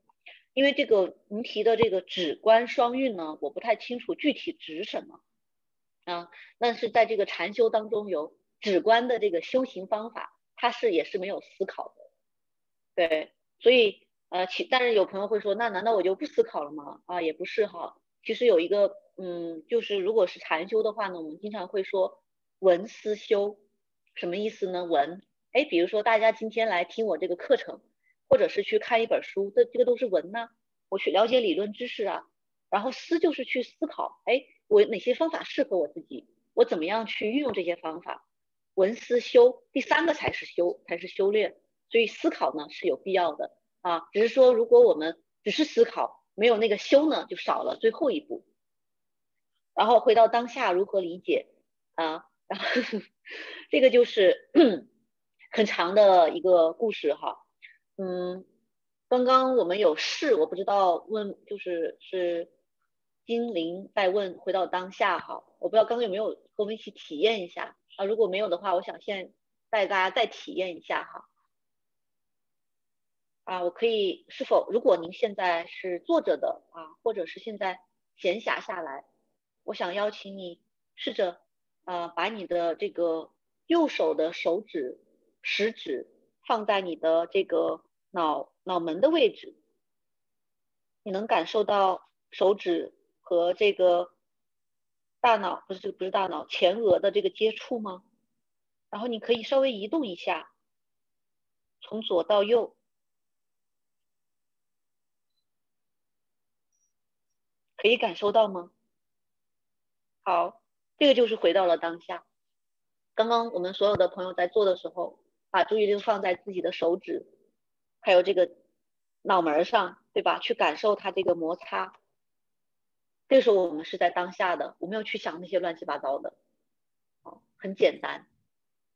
因为这个您提的这个止观双运呢，我不太清楚具体指什么啊。那是在这个禅修当中有止观的这个修行方法，它是也是没有思考的，对。所以呃，其但是有朋友会说，那难道我就不思考了吗？啊，也不是哈。其实有一个嗯，就是如果是禅修的话呢，我们经常会说闻思修，什么意思呢？闻，哎，比如说大家今天来听我这个课程。或者是去看一本书，这这个都是文呢。我去了解理论知识啊，然后思就是去思考，哎，我哪些方法适合我自己，我怎么样去运用这些方法。文思修，第三个才是修，才是修炼。所以思考呢是有必要的啊，只是说如果我们只是思考，没有那个修呢，就少了最后一步。然后回到当下，如何理解啊？然后这个就是 很长的一个故事哈。嗯，刚刚我们有事，我不知道问就是是精灵在问，回到当下哈，我不知道刚刚有没有和我们一起体验一下啊？如果没有的话，我想现带大家再体验一下哈。啊，我可以是否如果您现在是坐着的啊，或者是现在闲暇下来，我想邀请你试着啊，把你的这个右手的手指食指放在你的这个。脑脑门的位置，你能感受到手指和这个大脑不是这个不是大脑前额的这个接触吗？然后你可以稍微移动一下，从左到右，可以感受到吗？好，这个就是回到了当下。刚刚我们所有的朋友在做的时候，把注意力放在自己的手指。还有这个脑门上，对吧？去感受它这个摩擦。这个时候我们是在当下的，我没有去想那些乱七八糟的，哦，很简单。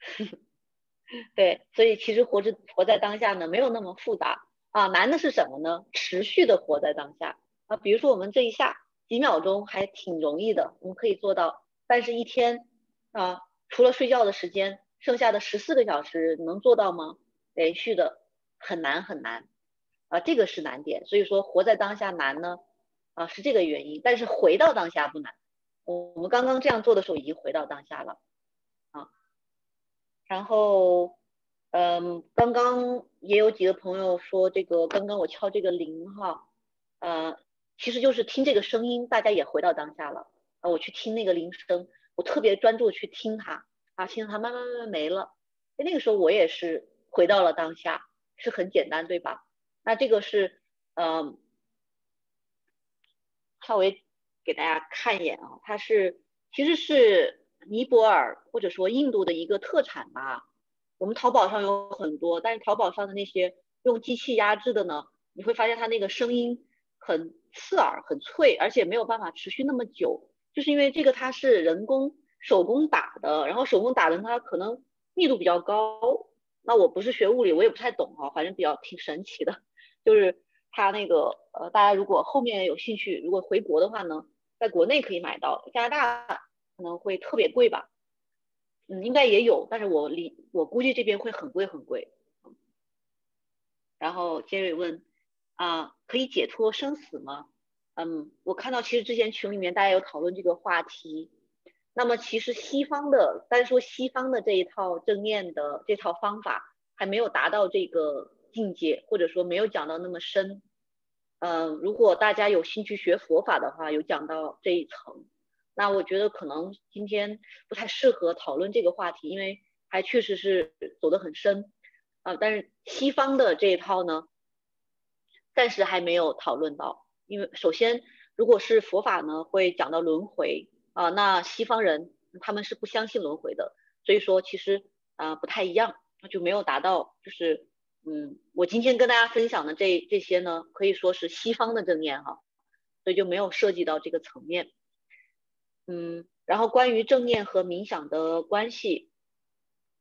对，所以其实活着活在当下呢，没有那么复杂啊。难的是什么呢？持续的活在当下啊。比如说我们这一下几秒钟还挺容易的，我们可以做到。但是一天啊，除了睡觉的时间，剩下的十四个小时能做到吗？连续的。很难很难啊，这个是难点，所以说活在当下难呢啊，是这个原因。但是回到当下不难，我我们刚刚这样做的时候已经回到当下了啊。然后嗯，刚刚也有几个朋友说这个，刚刚我敲这个铃哈，呃，其实就是听这个声音，大家也回到当下了啊。我去听那个铃声，我特别专注去听它啊，听它慢慢慢慢没了，那个时候我也是回到了当下。是很简单，对吧？那这个是，嗯，稍微给大家看一眼啊，它是其实是尼泊尔或者说印度的一个特产吧。我们淘宝上有很多，但是淘宝上的那些用机器压制的呢，你会发现它那个声音很刺耳、很脆，而且没有办法持续那么久，就是因为这个它是人工手工打的，然后手工打的它可能密度比较高。那我不是学物理，我也不太懂哈，反正比较挺神奇的，就是它那个呃，大家如果后面有兴趣，如果回国的话呢，在国内可以买到，加拿大可能会特别贵吧。嗯，应该也有，但是我理我估计这边会很贵很贵。然后杰瑞问啊，可以解脱生死吗？嗯，我看到其实之前群里面大家有讨论这个话题。那么其实西方的，单说西方的这一套正念的这套方法还没有达到这个境界，或者说没有讲到那么深。嗯，如果大家有兴趣学佛法的话，有讲到这一层。那我觉得可能今天不太适合讨论这个话题，因为还确实是走得很深啊。但是西方的这一套呢，暂时还没有讨论到，因为首先如果是佛法呢，会讲到轮回啊，那西方人他们是不相信轮回的，所以说其实啊不太一样，那就没有达到，就是嗯，我今天跟大家分享的这这些呢，可以说是西方的正念哈，所以就没有涉及到这个层面。嗯，然后关于正念和冥想的关系，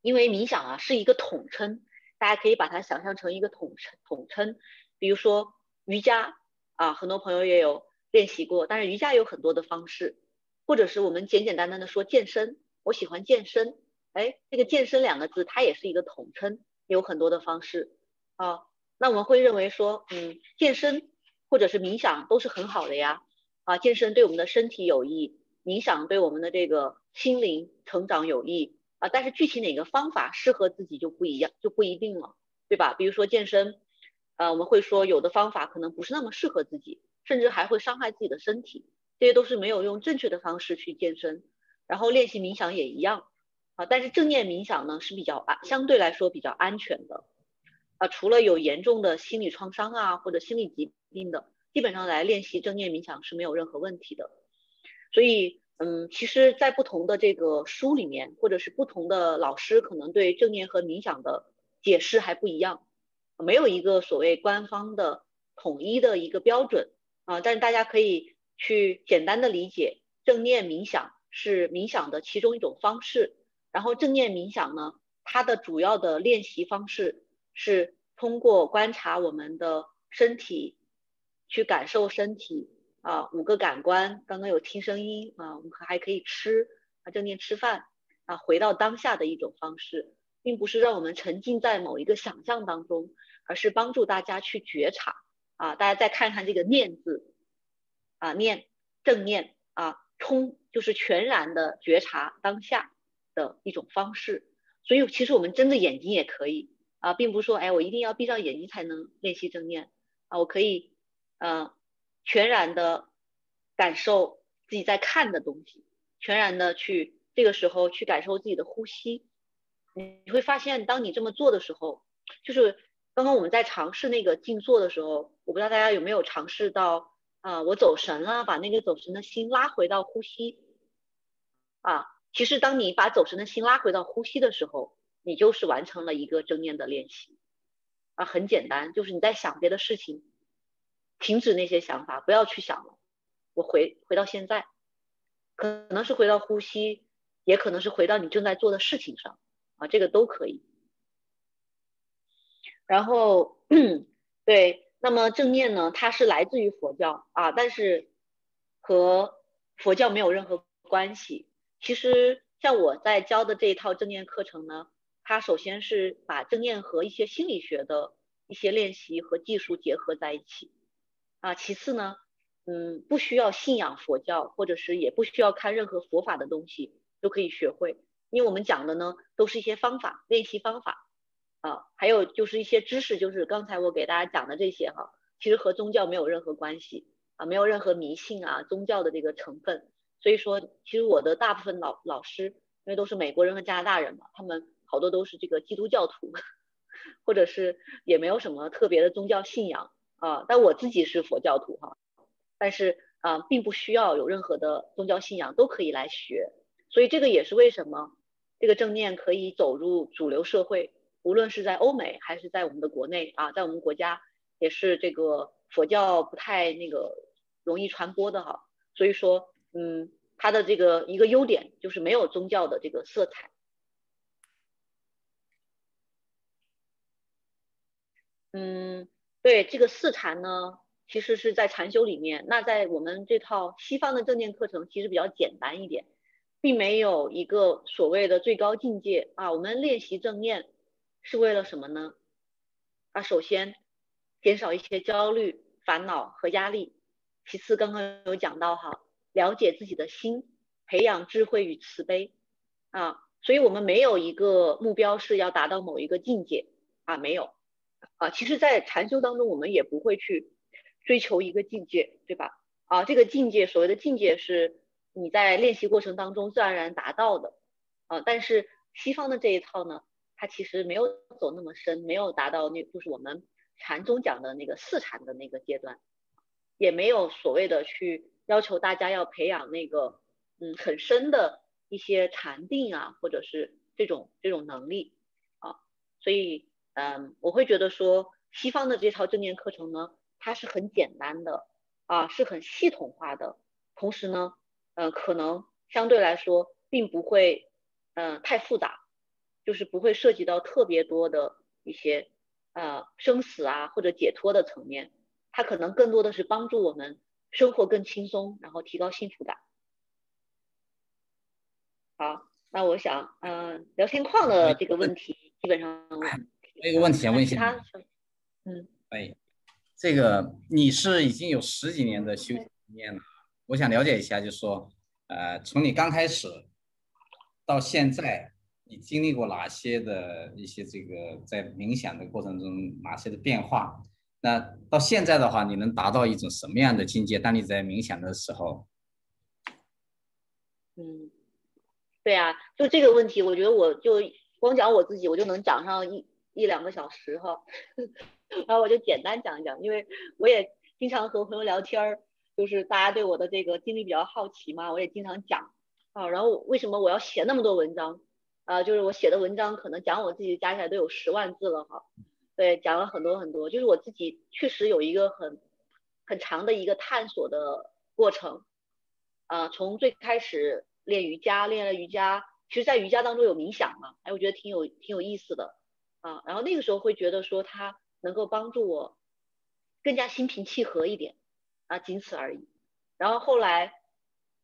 因为冥想啊是一个统称，大家可以把它想象成一个统称统称。比如说瑜伽啊，很多朋友也有练习过，但是瑜伽有很多的方式，或者是我们简简单单的说健身，我喜欢健身，哎，这个健身两个字它也是一个统称，有很多的方式啊。那我们会认为说，嗯，健身或者是冥想都是很好的呀，啊，健身对我们的身体有益。冥想对我们的这个心灵成长有益啊，但是具体哪个方法适合自己就不一样，就不一定了，对吧？比如说健身，呃，我们会说有的方法可能不是那么适合自己，甚至还会伤害自己的身体，这些都是没有用正确的方式去健身。然后练习冥想也一样啊，但是正念冥想呢是比较安，相对来说比较安全的啊，除了有严重的心理创伤啊或者心理疾病的，基本上来练习正念冥想是没有任何问题的。所以，嗯，其实，在不同的这个书里面，或者是不同的老师，可能对正念和冥想的解释还不一样，没有一个所谓官方的统一的一个标准啊。但是大家可以去简单的理解，正念冥想是冥想的其中一种方式。然后，正念冥想呢，它的主要的练习方式是通过观察我们的身体，去感受身体。啊，五个感官，刚刚有听声音啊，我们还可以吃啊，正念吃饭啊，回到当下的一种方式，并不是让我们沉浸在某一个想象当中，而是帮助大家去觉察啊。大家再看看这个念字啊，念正念啊，充就是全然的觉察当下的一种方式。所以其实我们睁着眼睛也可以啊，并不是说哎，我一定要闭上眼睛才能练习正念啊，我可以嗯。全然的感受自己在看的东西，全然的去这个时候去感受自己的呼吸，你会发现，当你这么做的时候，就是刚刚我们在尝试那个静坐的时候，我不知道大家有没有尝试到啊，我走神了，把那个走神的心拉回到呼吸啊，其实当你把走神的心拉回到呼吸的时候，你就是完成了一个正念的练习啊，很简单，就是你在想别的事情。停止那些想法，不要去想了。我回回到现在，可能是回到呼吸，也可能是回到你正在做的事情上啊，这个都可以。然后，对，那么正念呢，它是来自于佛教啊，但是和佛教没有任何关系。其实像我在教的这一套正念课程呢，它首先是把正念和一些心理学的一些练习和技术结合在一起。啊，其次呢，嗯，不需要信仰佛教，或者是也不需要看任何佛法的东西都可以学会，因为我们讲的呢都是一些方法、练习方法啊，还有就是一些知识，就是刚才我给大家讲的这些哈，其实和宗教没有任何关系啊，没有任何迷信啊、宗教的这个成分。所以说，其实我的大部分老老师，因为都是美国人和加拿大人嘛，他们好多都是这个基督教徒，或者是也没有什么特别的宗教信仰。啊，但我自己是佛教徒哈，但是啊，并不需要有任何的宗教信仰，都可以来学。所以这个也是为什么这个正念可以走入主流社会，无论是在欧美还是在我们的国内啊，在我们国家也是这个佛教不太那个容易传播的哈。所以说，嗯，它的这个一个优点就是没有宗教的这个色彩。嗯，对这个四禅呢。其实是在禅修里面，那在我们这套西方的正念课程其实比较简单一点，并没有一个所谓的最高境界啊。我们练习正念是为了什么呢？啊，首先减少一些焦虑、烦恼和压力。其次，刚刚有讲到哈，了解自己的心，培养智慧与慈悲啊。所以我们没有一个目标是要达到某一个境界啊，没有啊。其实，在禅修当中，我们也不会去。追求一个境界，对吧？啊，这个境界，所谓的境界是你在练习过程当中自然而然达到的，啊，但是西方的这一套呢，它其实没有走那么深，没有达到那，就是我们禅宗讲的那个四禅的那个阶段，也没有所谓的去要求大家要培养那个嗯很深的一些禅定啊，或者是这种这种能力啊，所以嗯，我会觉得说西方的这套正念课程呢。它是很简单的啊，是很系统化的，同时呢，呃，可能相对来说并不会，嗯，太复杂，就是不会涉及到特别多的一些呃生死啊或者解脱的层面，它可能更多的是帮助我们生活更轻松，然后提高幸福感。好，那我想，嗯，聊天框的这个问题基本上，这个问题想问一下，嗯，哎。这个你是已经有十几年的修行经验了，我想了解一下，就是说，呃，从你刚开始到现在，你经历过哪些的一些这个在冥想的过程中哪些的变化？那到现在的话，你能达到一种什么样的境界？当你在冥想的时候，嗯，对啊，就这个问题，我觉得我就光讲我自己，我就能讲上一一两个小时哈。然后我就简单讲一讲，因为我也经常和朋友聊天儿，就是大家对我的这个经历比较好奇嘛，我也经常讲啊。然后为什么我要写那么多文章啊？就是我写的文章可能讲我自己加起来都有十万字了哈。对，讲了很多很多，就是我自己确实有一个很很长的一个探索的过程啊。从最开始练瑜伽，练了瑜伽，其实在瑜伽当中有冥想嘛，哎，我觉得挺有挺有意思的啊。然后那个时候会觉得说它。能够帮助我更加心平气和一点啊，仅此而已。然后后来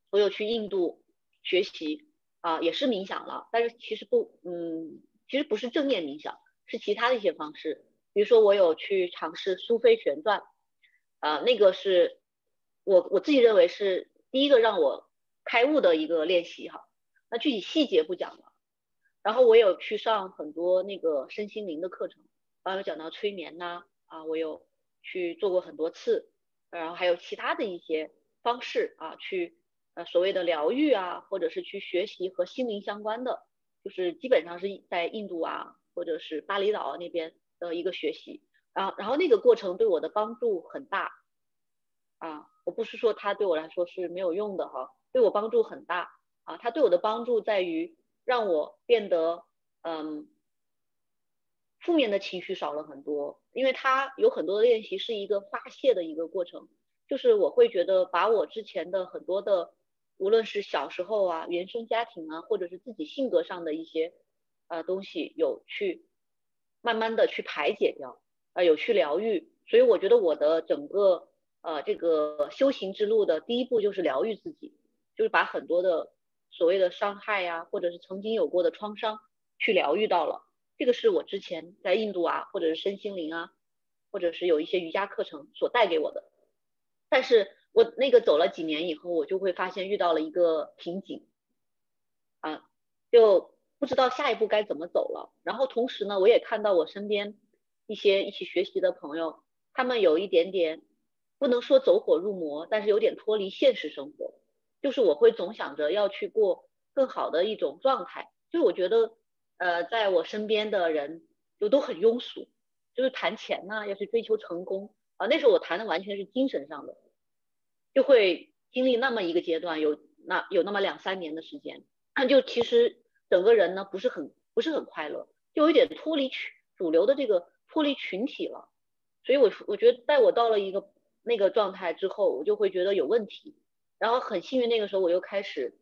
我有去印度学习啊，也是冥想了，但是其实不，嗯，其实不是正念冥想，是其他的一些方式。比如说我有去尝试苏菲旋转啊，那个是我我自己认为是第一个让我开悟的一个练习哈。那具体细节不讲了。然后我有去上很多那个身心灵的课程。刚有讲到催眠呐，啊，我有去做过很多次，然后还有其他的一些方式啊，去呃所谓的疗愈啊，或者是去学习和心灵相关的，就是基本上是在印度啊，或者是巴厘岛那边的一个学习，啊，然后那个过程对我的帮助很大，啊，我不是说它对我来说是没有用的哈，对我帮助很大，啊，它对我的帮助在于让我变得嗯。负面的情绪少了很多，因为它有很多的练习是一个发泄的一个过程，就是我会觉得把我之前的很多的，无论是小时候啊、原生家庭啊，或者是自己性格上的一些呃东西，有去慢慢的去排解掉，啊，有去疗愈，所以我觉得我的整个呃这个修行之路的第一步就是疗愈自己，就是把很多的所谓的伤害呀，或者是曾经有过的创伤去疗愈到了。这个是我之前在印度啊，或者是身心灵啊，或者是有一些瑜伽课程所带给我的。但是我那个走了几年以后，我就会发现遇到了一个瓶颈，啊，就不知道下一步该怎么走了。然后同时呢，我也看到我身边一些一起学习的朋友，他们有一点点不能说走火入魔，但是有点脱离现实生活。就是我会总想着要去过更好的一种状态，就是我觉得。呃，在我身边的人就都很庸俗，就是谈钱呐，要去追求成功啊。那时候我谈的完全是精神上的，就会经历那么一个阶段，有那有那么两三年的时间，就其实整个人呢不是很不是很快乐，就有点脱离群主流的这个脱离群体了。所以，我我觉得带我到了一个那个状态之后，我就会觉得有问题。然后很幸运，那个时候我又开始，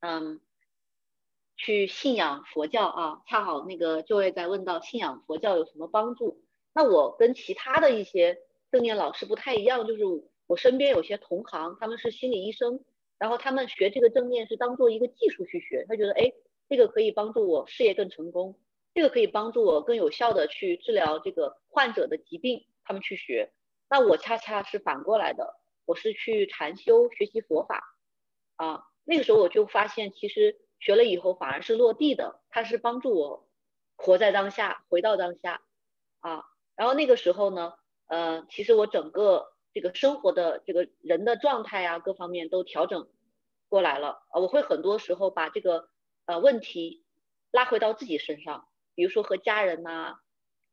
嗯，去信仰佛教啊。恰好那个就会在问到信仰佛教有什么帮助。那我跟其他的一些正念老师不太一样，就是我身边有些同行，他们是心理医生，然后他们学这个正念是当做一个技术去学，他觉得哎，这个可以帮助我事业更成功。这个可以帮助我更有效的去治疗这个患者的疾病，他们去学。那我恰恰是反过来的，我是去禅修学习佛法啊。那个时候我就发现，其实学了以后反而是落地的，它是帮助我活在当下，回到当下啊。然后那个时候呢，呃，其实我整个这个生活的这个人的状态啊，各方面都调整过来了啊。我会很多时候把这个呃问题拉回到自己身上。比如说和家人呐，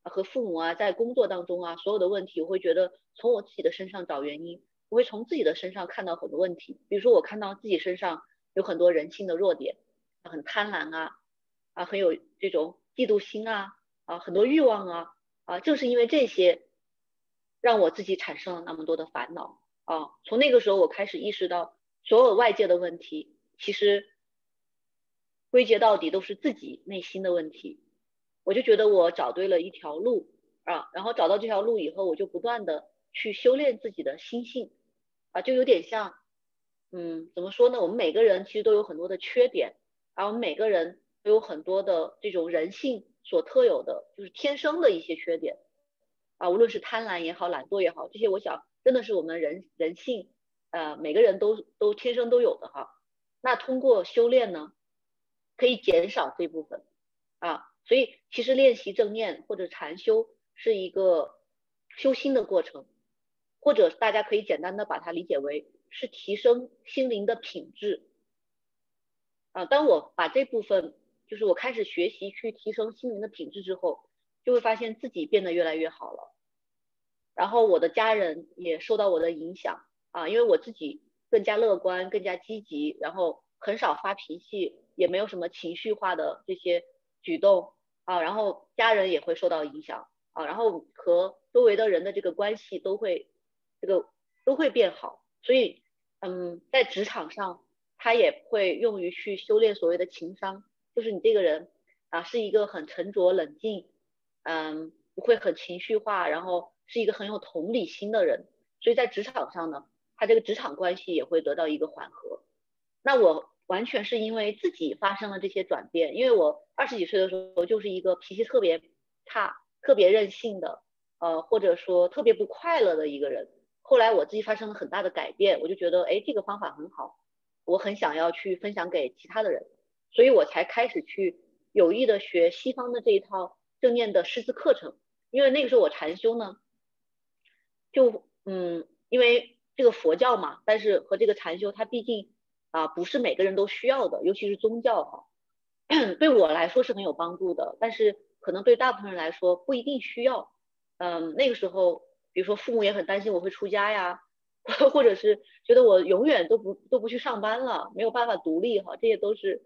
和父母啊，在工作当中啊，所有的问题，我会觉得从我自己的身上找原因，我会从自己的身上看到很多问题。比如说我看到自己身上有很多人性的弱点，很贪婪啊，啊，很有这种嫉妒心啊，啊，很多欲望啊，啊，正是因为这些，让我自己产生了那么多的烦恼啊。从那个时候，我开始意识到，所有外界的问题，其实归结到底都是自己内心的问题。我就觉得我找对了一条路啊，然后找到这条路以后，我就不断的去修炼自己的心性啊，就有点像，嗯，怎么说呢？我们每个人其实都有很多的缺点，而我们每个人都有很多的这种人性所特有的，就是天生的一些缺点啊，无论是贪婪也好，懒惰也好，这些我想真的是我们人人性，呃，每个人都都天生都有的哈。那通过修炼呢，可以减少这部分啊。所以，其实练习正念或者禅修是一个修心的过程，或者大家可以简单的把它理解为是提升心灵的品质。啊，当我把这部分，就是我开始学习去提升心灵的品质之后，就会发现自己变得越来越好了。然后我的家人也受到我的影响啊，因为我自己更加乐观、更加积极，然后很少发脾气，也没有什么情绪化的这些。举动啊，然后家人也会受到影响啊，然后和周围的人的这个关系都会这个都会变好，所以嗯，在职场上他也会用于去修炼所谓的情商，就是你这个人啊是一个很沉着冷静，嗯，不会很情绪化，然后是一个很有同理心的人，所以在职场上呢，他这个职场关系也会得到一个缓和。那我。完全是因为自己发生了这些转变，因为我二十几岁的时候就是一个脾气特别差、特别任性的，呃，或者说特别不快乐的一个人。后来我自己发生了很大的改变，我就觉得，哎，这个方法很好，我很想要去分享给其他的人，所以我才开始去有意的学西方的这一套正念的师资课程。因为那个时候我禅修呢，就嗯，因为这个佛教嘛，但是和这个禅修它毕竟。啊，不是每个人都需要的，尤其是宗教哈，对我来说是很有帮助的，但是可能对大部分人来说不一定需要。嗯，那个时候，比如说父母也很担心我会出家呀，或者是觉得我永远都不都不去上班了，没有办法独立哈，这些都是，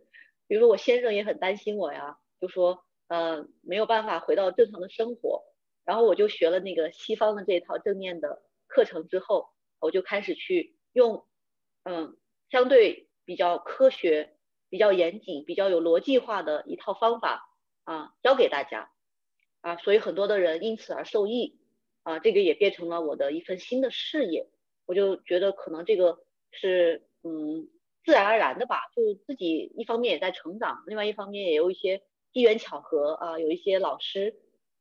比如说我先生也很担心我呀，就说，嗯，没有办法回到正常的生活。然后我就学了那个西方的这套正念的课程之后，我就开始去用，嗯。相对比较科学、比较严谨、比较有逻辑化的一套方法啊，教给大家啊，所以很多的人因此而受益啊，这个也变成了我的一份新的事业。我就觉得可能这个是嗯自然而然的吧，就自己一方面也在成长，另外一方面也有一些机缘巧合啊，有一些老师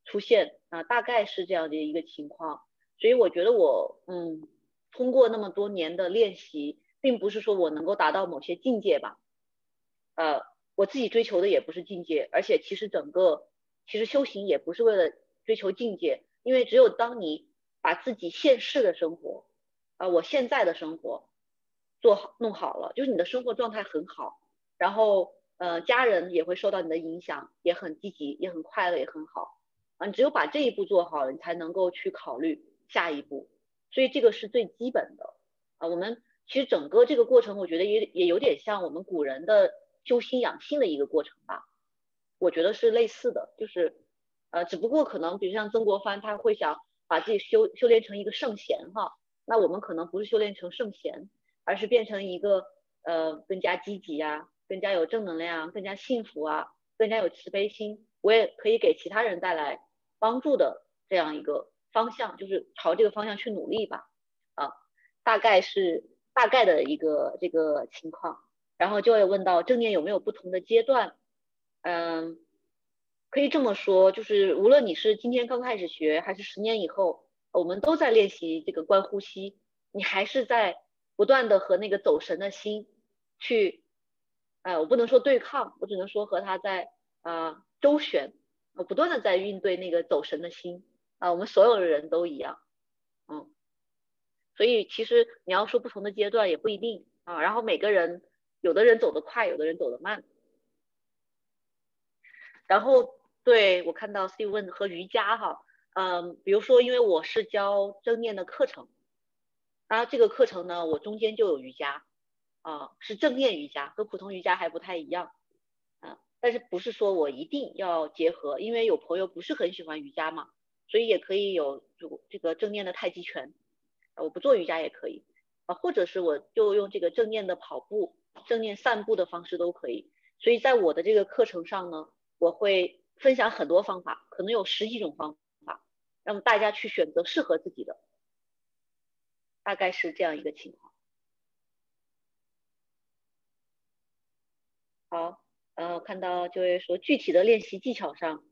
出现啊，大概是这样的一个情况。所以我觉得我嗯通过那么多年的练习。并不是说我能够达到某些境界吧，呃，我自己追求的也不是境界，而且其实整个其实修行也不是为了追求境界，因为只有当你把自己现世的生活，啊，我现在的生活做好弄好了，就是你的生活状态很好，然后呃家人也会受到你的影响，也很积极，也很快乐，也很好，啊，你只有把这一步做好了，你才能够去考虑下一步，所以这个是最基本的，啊，我们。其实整个这个过程，我觉得也也有点像我们古人的修心养性的一个过程吧。我觉得是类似的，就是呃，只不过可能比如像曾国藩，他会想把自己修修炼成一个圣贤哈，那我们可能不是修炼成圣贤，而是变成一个呃更加积极呀，更加有正能量，更加幸福啊，更加有慈悲心，我也可以给其他人带来帮助的这样一个方向，就是朝这个方向去努力吧。啊，大概是大概的一个这个情况，然后就会问到正念有没有不同的阶段？嗯，可以这么说，就是无论你是今天刚开始学，还是十年以后，我们都在练习这个观呼吸，你还是在不断的和那个走神的心去，呃，我不能说对抗，我只能说和他在啊周旋，我不断的在应对那个走神的心啊，我们所有的人都一样，嗯。所以其实你要说不同的阶段也不一定啊，然后每个人有的人走得快，有的人走得慢。然后对我看到 Steve 问和瑜伽哈，嗯，比如说因为我是教正念的课程，然后这个课程呢，我中间就有瑜伽，啊，是正念瑜伽，和普通瑜伽还不太一样，啊，但是不是说我一定要结合，因为有朋友不是很喜欢瑜伽嘛，所以也可以有这个正念的太极拳。我不做瑜伽也可以啊，或者是我就用这个正念的跑步、正念散步的方式都可以。所以在我的这个课程上呢，我会分享很多方法，可能有十几种方法，让大家去选择适合自己的，大概是这样一个情况。好，呃，看到就会说具体的练习技巧上，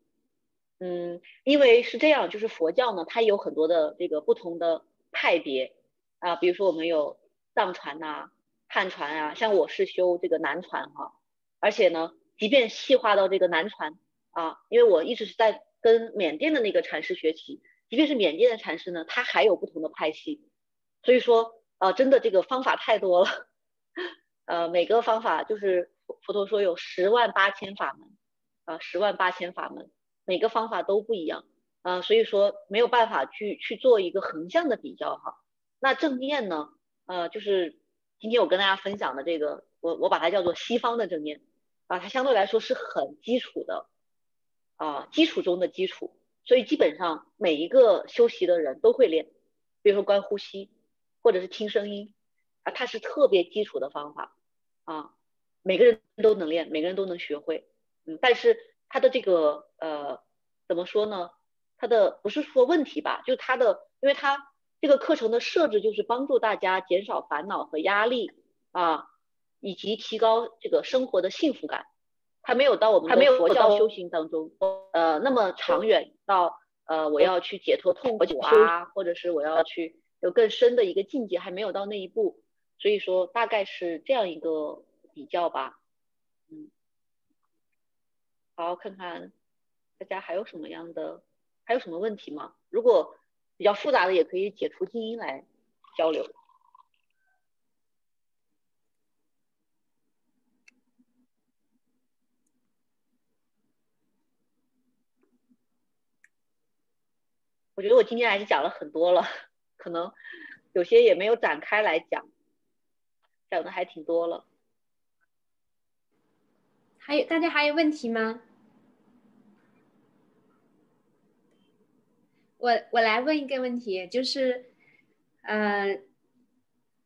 嗯，因为是这样，就是佛教呢，它有很多的这个不同的。派别。啊，比如说我们有藏传呐、汉传啊，像我是修这个南传哈，而且呢，即便细化到这个南传啊，因为我一直是在跟缅甸的那个禅师学习，即便是缅甸的禅师呢，他还有不同的派系，所以说啊，真的这个方法太多了，呃，每个方法就是佛陀说有十万八千法门啊，十万八千法门，每个方法都不一样。啊，所以说没有办法去去做一个横向的比较哈。那正念呢？呃，就是今天我跟大家分享的这个，我我把它叫做西方的正念啊，它相对来说是很基础的啊，基础中的基础。所以基本上每一个修习的人都会练，比如说观呼吸，或者是听声音啊，它是特别基础的方法啊，每个人都能练，每个人都能学会。嗯，但是他的这个呃，怎么说呢？他的不是说问题吧，就他的，因为他这个课程的设置就是帮助大家减少烦恼和压力啊，以及提高这个生活的幸福感。他没有到我们的佛教修行当中，呃，那么长远到呃我要去解脱痛苦啊，或者是我要去有更深的一个境界，还没有到那一步。所以说大概是这样一个比较吧。嗯，好，看看大家还有什么样的。还有什么问题吗？如果比较复杂的，也可以解除静音来交流。我觉得我今天还是讲了很多了，可能有些也没有展开来讲，讲的还挺多了。还有大家还有问题吗？我我来问一个问题，就是，呃，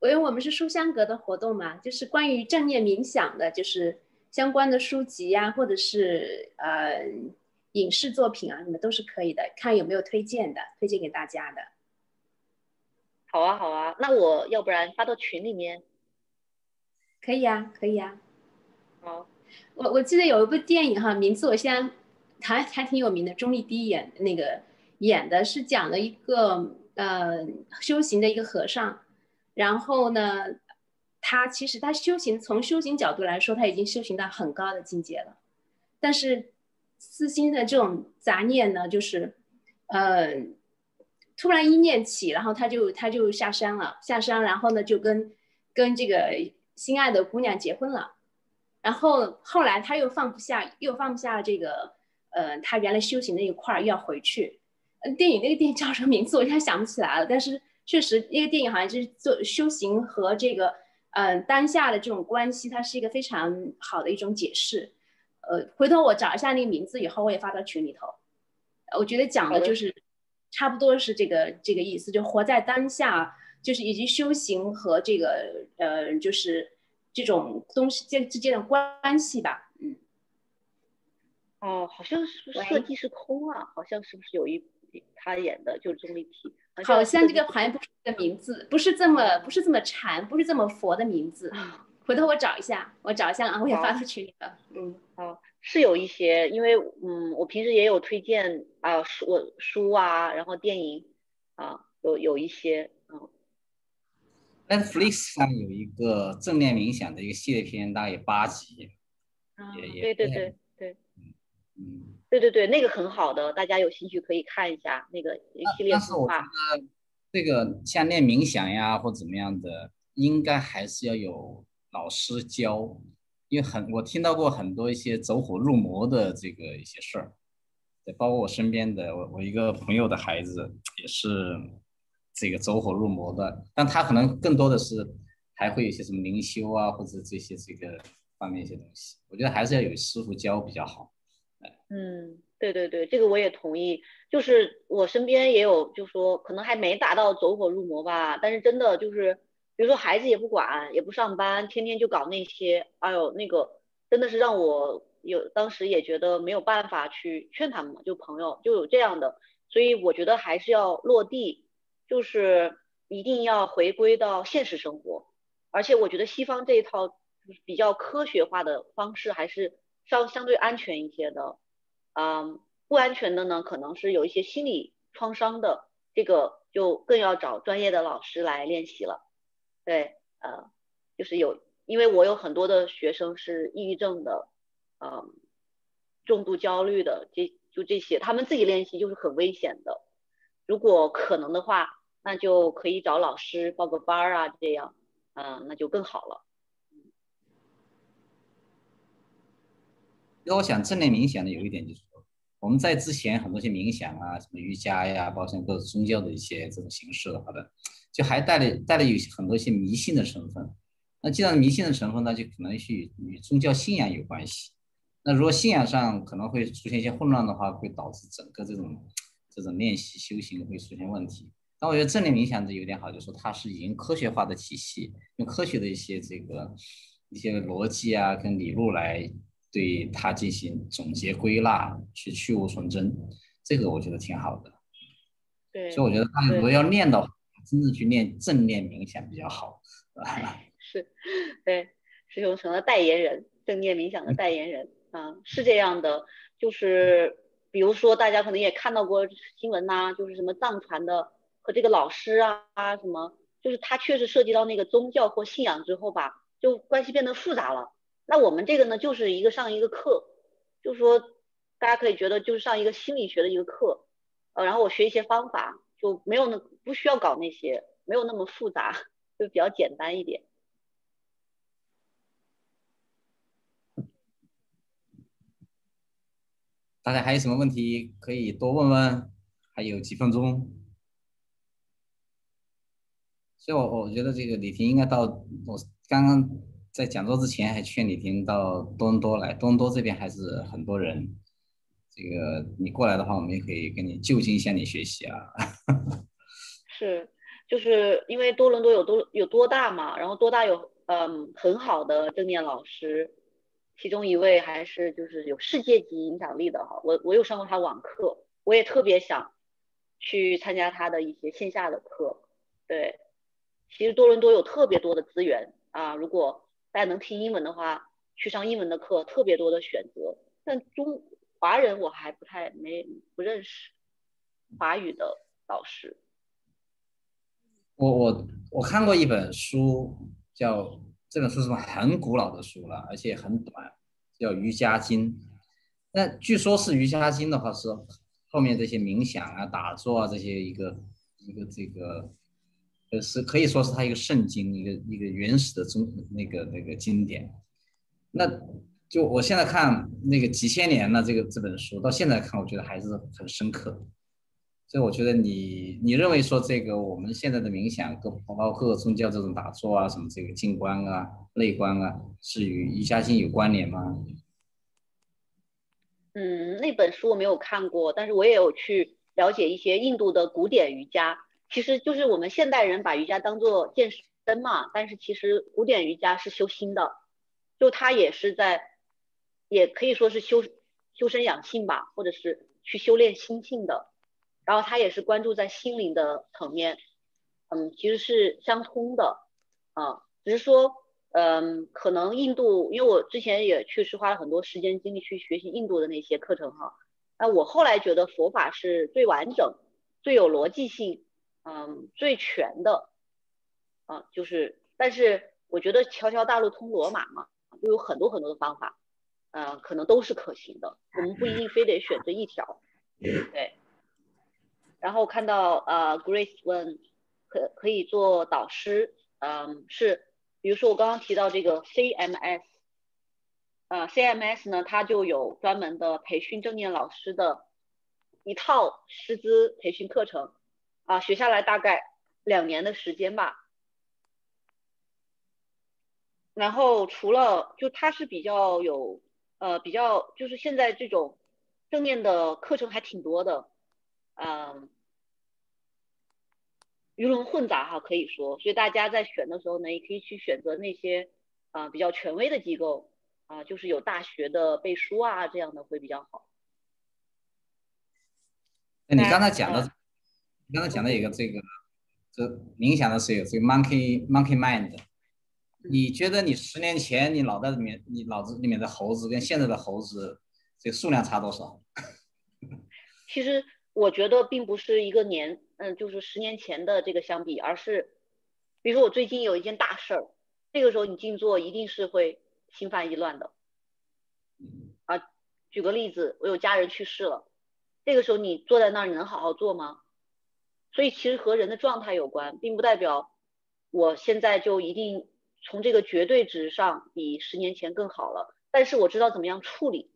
因为我们是书香阁的活动嘛，就是关于正念冥想的，就是相关的书籍呀，或者是呃影视作品啊，你们都是可以的，看有没有推荐的，推荐给大家的。好啊，好啊，那我要不然发到群里面。可以啊，可以啊。好，我我记得有一部电影哈，名字我现在还还挺有名的，钟丽缇演那个。演的是讲了一个呃修行的一个和尚，然后呢，他其实他修行从修行角度来说，他已经修行到很高的境界了，但是私心的这种杂念呢，就是呃突然一念起，然后他就他就下山了，下山然后呢就跟跟这个心爱的姑娘结婚了，然后后来他又放不下，又放不下这个呃他原来修行那一块儿，又要回去。电影那个电影叫什么名字？我现在想不起来了。但是确实，那个电影好像就是做修行和这个嗯当下的这种关系，它是一个非常好的一种解释。呃，回头我找一下那个名字，以后我也发到群里头。我觉得讲的就是差不多是这个这个意思，就活在当下，就是以及修行和这个呃，就是这种东西间之间的关系吧。嗯。哦，好像是设计是空啊，好像是不是有一他演的就是钟丽缇？好像这个好像不是个名字，不是这么不是这么禅，不是这么佛的名字。回头我找一下，我找一下啊，我也发到群里了。嗯，好，是有一些，因为嗯，我平时也有推荐啊书，我书啊，然后电影啊，有有一些嗯。Netflix 上有一个正念冥想的一个系列片，大概有八集。也也对对对对，嗯，对对对，那个很好的，大家有兴趣可以看一下那个系列动画。这个像练冥想呀或怎么样的，应该还是要有。老师教，因为很我听到过很多一些走火入魔的这个一些事儿，对，包括我身边的我我一个朋友的孩子也是这个走火入魔的，但他可能更多的是还会有一些什么灵修啊或者这些这个方面一些东西，我觉得还是要有师傅教比较好。嗯，对对对，这个我也同意，就是我身边也有，就说可能还没达到走火入魔吧，但是真的就是。比如说孩子也不管，也不上班，天天就搞那些，哎呦，那个真的是让我有当时也觉得没有办法去劝他们，就朋友就有这样的，所以我觉得还是要落地，就是一定要回归到现实生活，而且我觉得西方这一套比较科学化的方式还是稍相对安全一些的，嗯，不安全的呢，可能是有一些心理创伤的，这个就更要找专业的老师来练习了。对，呃，就是有，因为我有很多的学生是抑郁症的，嗯，重度焦虑的，这就这些，他们自己练习就是很危险的。如果可能的话，那就可以找老师报个班儿啊，这样，嗯，那就更好了。因为我想正念冥想的有一点就是，我们在之前很多些冥想啊，什么瑜伽呀，包括像各种宗教的一些这种形式的，好的。就还带了带了有很多一些迷信的成分，那既然迷信的成分，那就可能是与宗教信仰有关系。那如果信仰上可能会出现一些混乱的话，会导致整个这种这种练习修行会出现问题。但我觉得正念冥想这有点好，就是说它是已经科学化的体系，用科学的一些这个一些逻辑啊跟理路来对它进行总结归纳，去去无存真，这个我觉得挺好的。对，所以我觉得他如果要练的话。真正去练正念冥想比较好，是，对，师兄成了代言人，正念冥想的代言人啊，是这样的，就是比如说大家可能也看到过新闻呐，就是什么藏传的和这个老师啊什么，就是他确实涉及到那个宗教或信仰之后吧，就关系变得复杂了。那我们这个呢，就是一个上一个课，就是说大家可以觉得就是上一个心理学的一个课，呃，然后我学一些方法。就没有那不需要搞那些，没有那么复杂，就比较简单一点。大家还有什么问题可以多问问？还有几分钟，所以我我觉得这个李婷应该到。我刚刚在讲座之前还劝李婷到多伦多来，多伦多这边还是很多人。这个你过来的话，我们也可以跟你就近向你学习啊。是，就是因为多伦多有多有多大嘛，然后多大有嗯很好的正念老师，其中一位还是就是有世界级影响力的哈。我我有上过他网课，我也特别想去参加他的一些线下的课。对，其实多伦多有特别多的资源啊，如果大家能听英文的话，去上英文的课特别多的选择，但中。华人我还不太没不认识华语的老师。我我我看过一本书，叫这本书是很古老的书了，而且很短，叫《瑜伽经》。那据说是《瑜伽经》的话是后面这些冥想啊、打坐啊这些一个一个这个呃是可以说是它一个圣经，一个一个原始的中那个那个经典。那就我现在看那个几千年了，这个这本书到现在看，我觉得还是很深刻。所以我觉得你你认为说这个我们现在的冥想，跟包括各个宗教这种打坐啊，什么这个静观啊、内观啊，是与瑜伽经有关联吗？嗯，那本书我没有看过，但是我也有去了解一些印度的古典瑜伽。其实就是我们现代人把瑜伽当做健身嘛，但是其实古典瑜伽是修心的，就它也是在，也可以说是修修身养性吧，或者是去修炼心性的。然后他也是关注在心灵的层面，嗯，其实是相通的，啊，只是说，嗯，可能印度，因为我之前也确实花了很多时间精力去学习印度的那些课程哈，那我后来觉得佛法是最完整、最有逻辑性，嗯，最全的，啊，就是，但是我觉得条条大路通罗马嘛，就有很多很多的方法，嗯，可能都是可行的，我们不一定非得选择一条，对。然后看到呃，Grace 问可可以做导师，嗯，是，比如说我刚刚提到这个 CMS，呃，CMS 呢，它就有专门的培训正念老师的一套师资培训课程，啊，学下来大概两年的时间吧。然后除了就它是比较有呃比较就是现在这种正面的课程还挺多的，嗯。鱼龙混杂哈，可以说，所以大家在选的时候呢，也可以去选择那些啊比较权威的机构啊，就是有大学的背书啊这样的会比较好。那你刚才讲的，你你刚才讲的一个这个，这冥想的是有这个 monkey monkey mind，你觉得你十年前你脑袋里面你脑子里面的猴子跟现在的猴子这个数量差多少？其实。我觉得并不是一个年，嗯，就是十年前的这个相比，而是，比如说我最近有一件大事儿，这个时候你静坐一定是会心烦意乱的，啊，举个例子，我有家人去世了，这个时候你坐在那儿，你能好好做吗？所以其实和人的状态有关，并不代表我现在就一定从这个绝对值上比十年前更好了，但是我知道怎么样处理，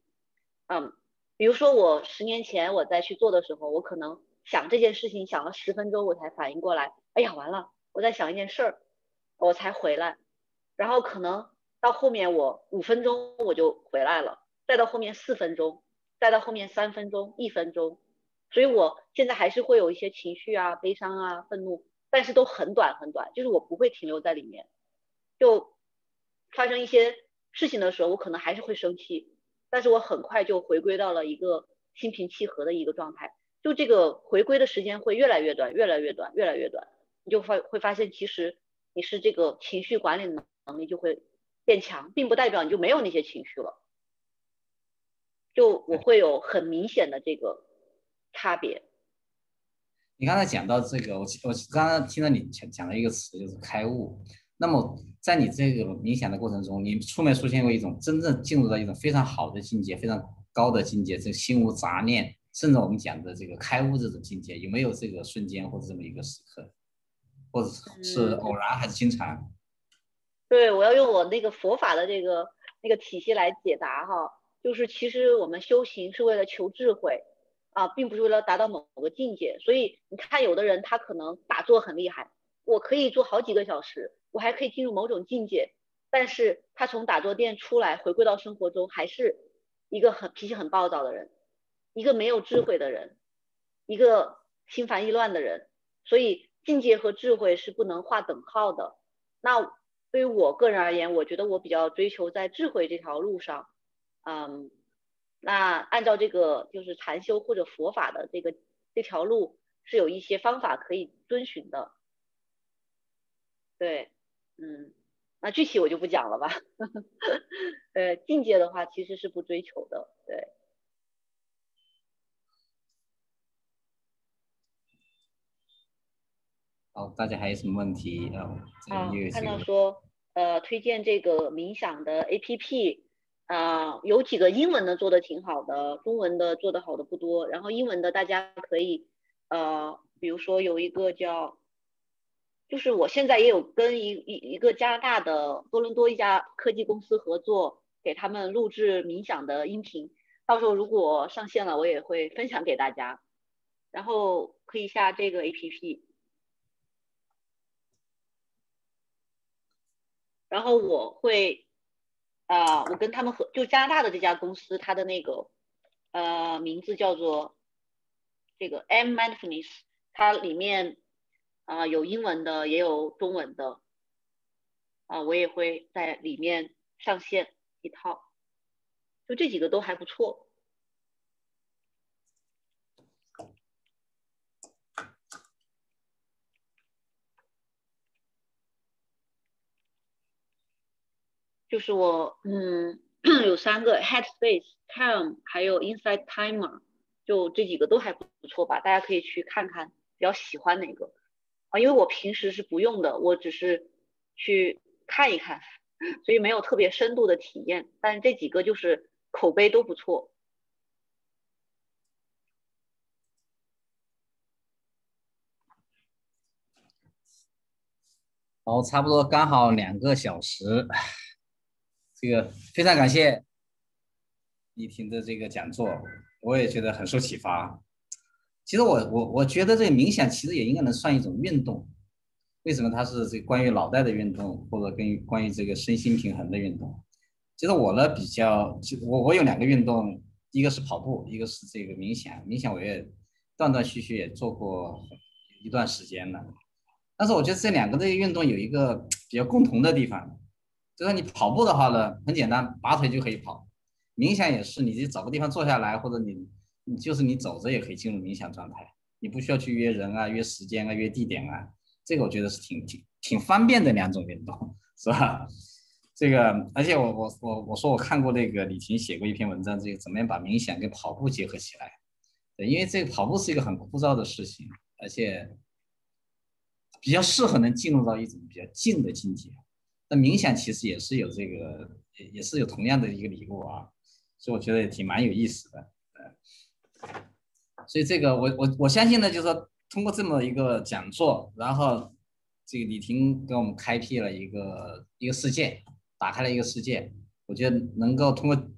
嗯。比如说我十年前我在去做的时候，我可能想这件事情想了十分钟，我才反应过来，哎呀完了，我在想一件事儿，我才回来，然后可能到后面我五分钟我就回来了，再到后面四分钟，再到后面三分钟、一分钟，所以我现在还是会有一些情绪啊、悲伤啊、愤怒，但是都很短很短，就是我不会停留在里面，就发生一些事情的时候，我可能还是会生气。但是我很快就回归到了一个心平气和的一个状态，就这个回归的时间会越来越短，越来越短，越来越短，你就发会发现，其实你是这个情绪管理能能力就会变强，并不代表你就没有那些情绪了，就我会有很明显的这个差别。你刚才讲到这个，我我刚刚听到你讲讲了一个词，就是开悟。那么，在你这个冥想的过程中，你出没出现过一种真正进入到一种非常好的境界、非常高的境界，这心无杂念，甚至我们讲的这个开悟这种境界，有没有这个瞬间或者这么一个时刻，或者是偶然还是经常？对，我要用我那个佛法的这个那个体系来解答哈，就是其实我们修行是为了求智慧啊，并不是为了达到某个境界。所以你看，有的人他可能打坐很厉害，我可以做好几个小时。我还可以进入某种境界，但是他从打坐店出来，回归到生活中，还是一个很脾气很暴躁的人，一个没有智慧的人，一个心烦意乱的人。所以境界和智慧是不能划等号的。那对于我个人而言，我觉得我比较追求在智慧这条路上，嗯，那按照这个就是禅修或者佛法的这个这条路，是有一些方法可以遵循的，对。嗯，那具体我就不讲了吧。呃，境界的话其实是不追求的，对。好，大家还有什么问题啊？啊，看到说呃推荐这个冥想的 APP 啊，有几个英文的做的挺好的，中文的做的好的不多。然后英文的大家可以呃，比如说有一个叫。就是我现在也有跟一一一个加拿大的多伦多一家科技公司合作，给他们录制冥想的音频，到时候如果上线了，我也会分享给大家。然后可以下这个 APP。然后我会，啊，我跟他们合，就加拿大的这家公司，它的那个，呃，名字叫做这个 M Mindfulness，它里面啊有英文的，也有中文的，啊，我也会在里面上线一套，就这几个都还不错。就是我，嗯，有三个 Headspace、Calm，还有 Inside Timer，就这几个都还不错吧？大家可以去看看，比较喜欢哪个啊？因为我平时是不用的，我只是去看一看，所以没有特别深度的体验。但这几个就是口碑都不错。好，差不多刚好两个小时。这个非常感谢李婷的这个讲座，我也觉得很受启发。其实我我我觉得这个冥想其实也应该能算一种运动。为什么它是这关于脑袋的运动，或者跟关于这个身心平衡的运动？其实我呢比较，我我有两个运动，一个是跑步，一个是这个冥想。冥想我也断断续续也做过一段时间了。但是我觉得这两个这个运动有一个比较共同的地方。就是你跑步的话呢，很简单，拔腿就可以跑。冥想也是，你就找个地方坐下来，或者你你就是你走着也可以进入冥想状态，你不需要去约人啊、约时间啊、约地点啊。这个我觉得是挺挺挺方便的两种运动，是吧？这个，而且我我我我说我看过那个李婷写过一篇文章，这个怎么样把冥想跟跑步结合起来？对，因为这个跑步是一个很枯燥的事情，而且比较适合能进入到一种比较静的境界。那冥想其实也是有这个，也是有同样的一个礼物啊，所以我觉得也挺蛮有意思的，呃，所以这个我我我相信呢，就是说通过这么一个讲座，然后这个李婷给我们开辟了一个一个世界，打开了一个世界，我觉得能够通过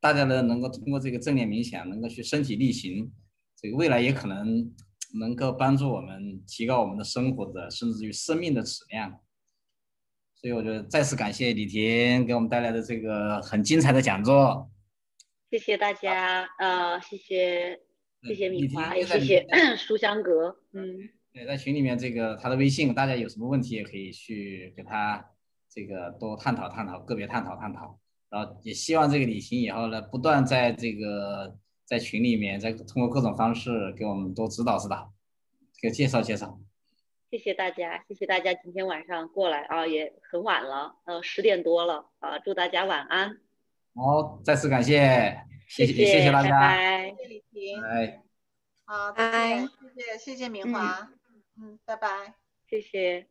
大家呢，能够通过这个正念冥想，能够去身体力行，这个未来也可能能够帮助我们提高我们的生活的，甚至于生命的质量。所以我觉得再次感谢李婷给我们带来的这个很精彩的讲座，谢谢大家，呃，谢谢谢谢米花，也谢谢 书香阁，嗯，对，在群里面这个他的微信，大家有什么问题也可以去给他这个多探讨探讨，个别探讨探讨，然后也希望这个李婷以后呢，不断在这个在群里面，再通过各种方式给我们多指导指导，给介绍介绍。谢谢大家，谢谢大家今天晚上过来啊，也很晚了，呃，十点多了啊，祝大家晚安。好，再次感谢，谢谢谢谢大家，谢谢李婷，拜，好，拜，谢谢谢谢明华，嗯，拜拜，谢谢。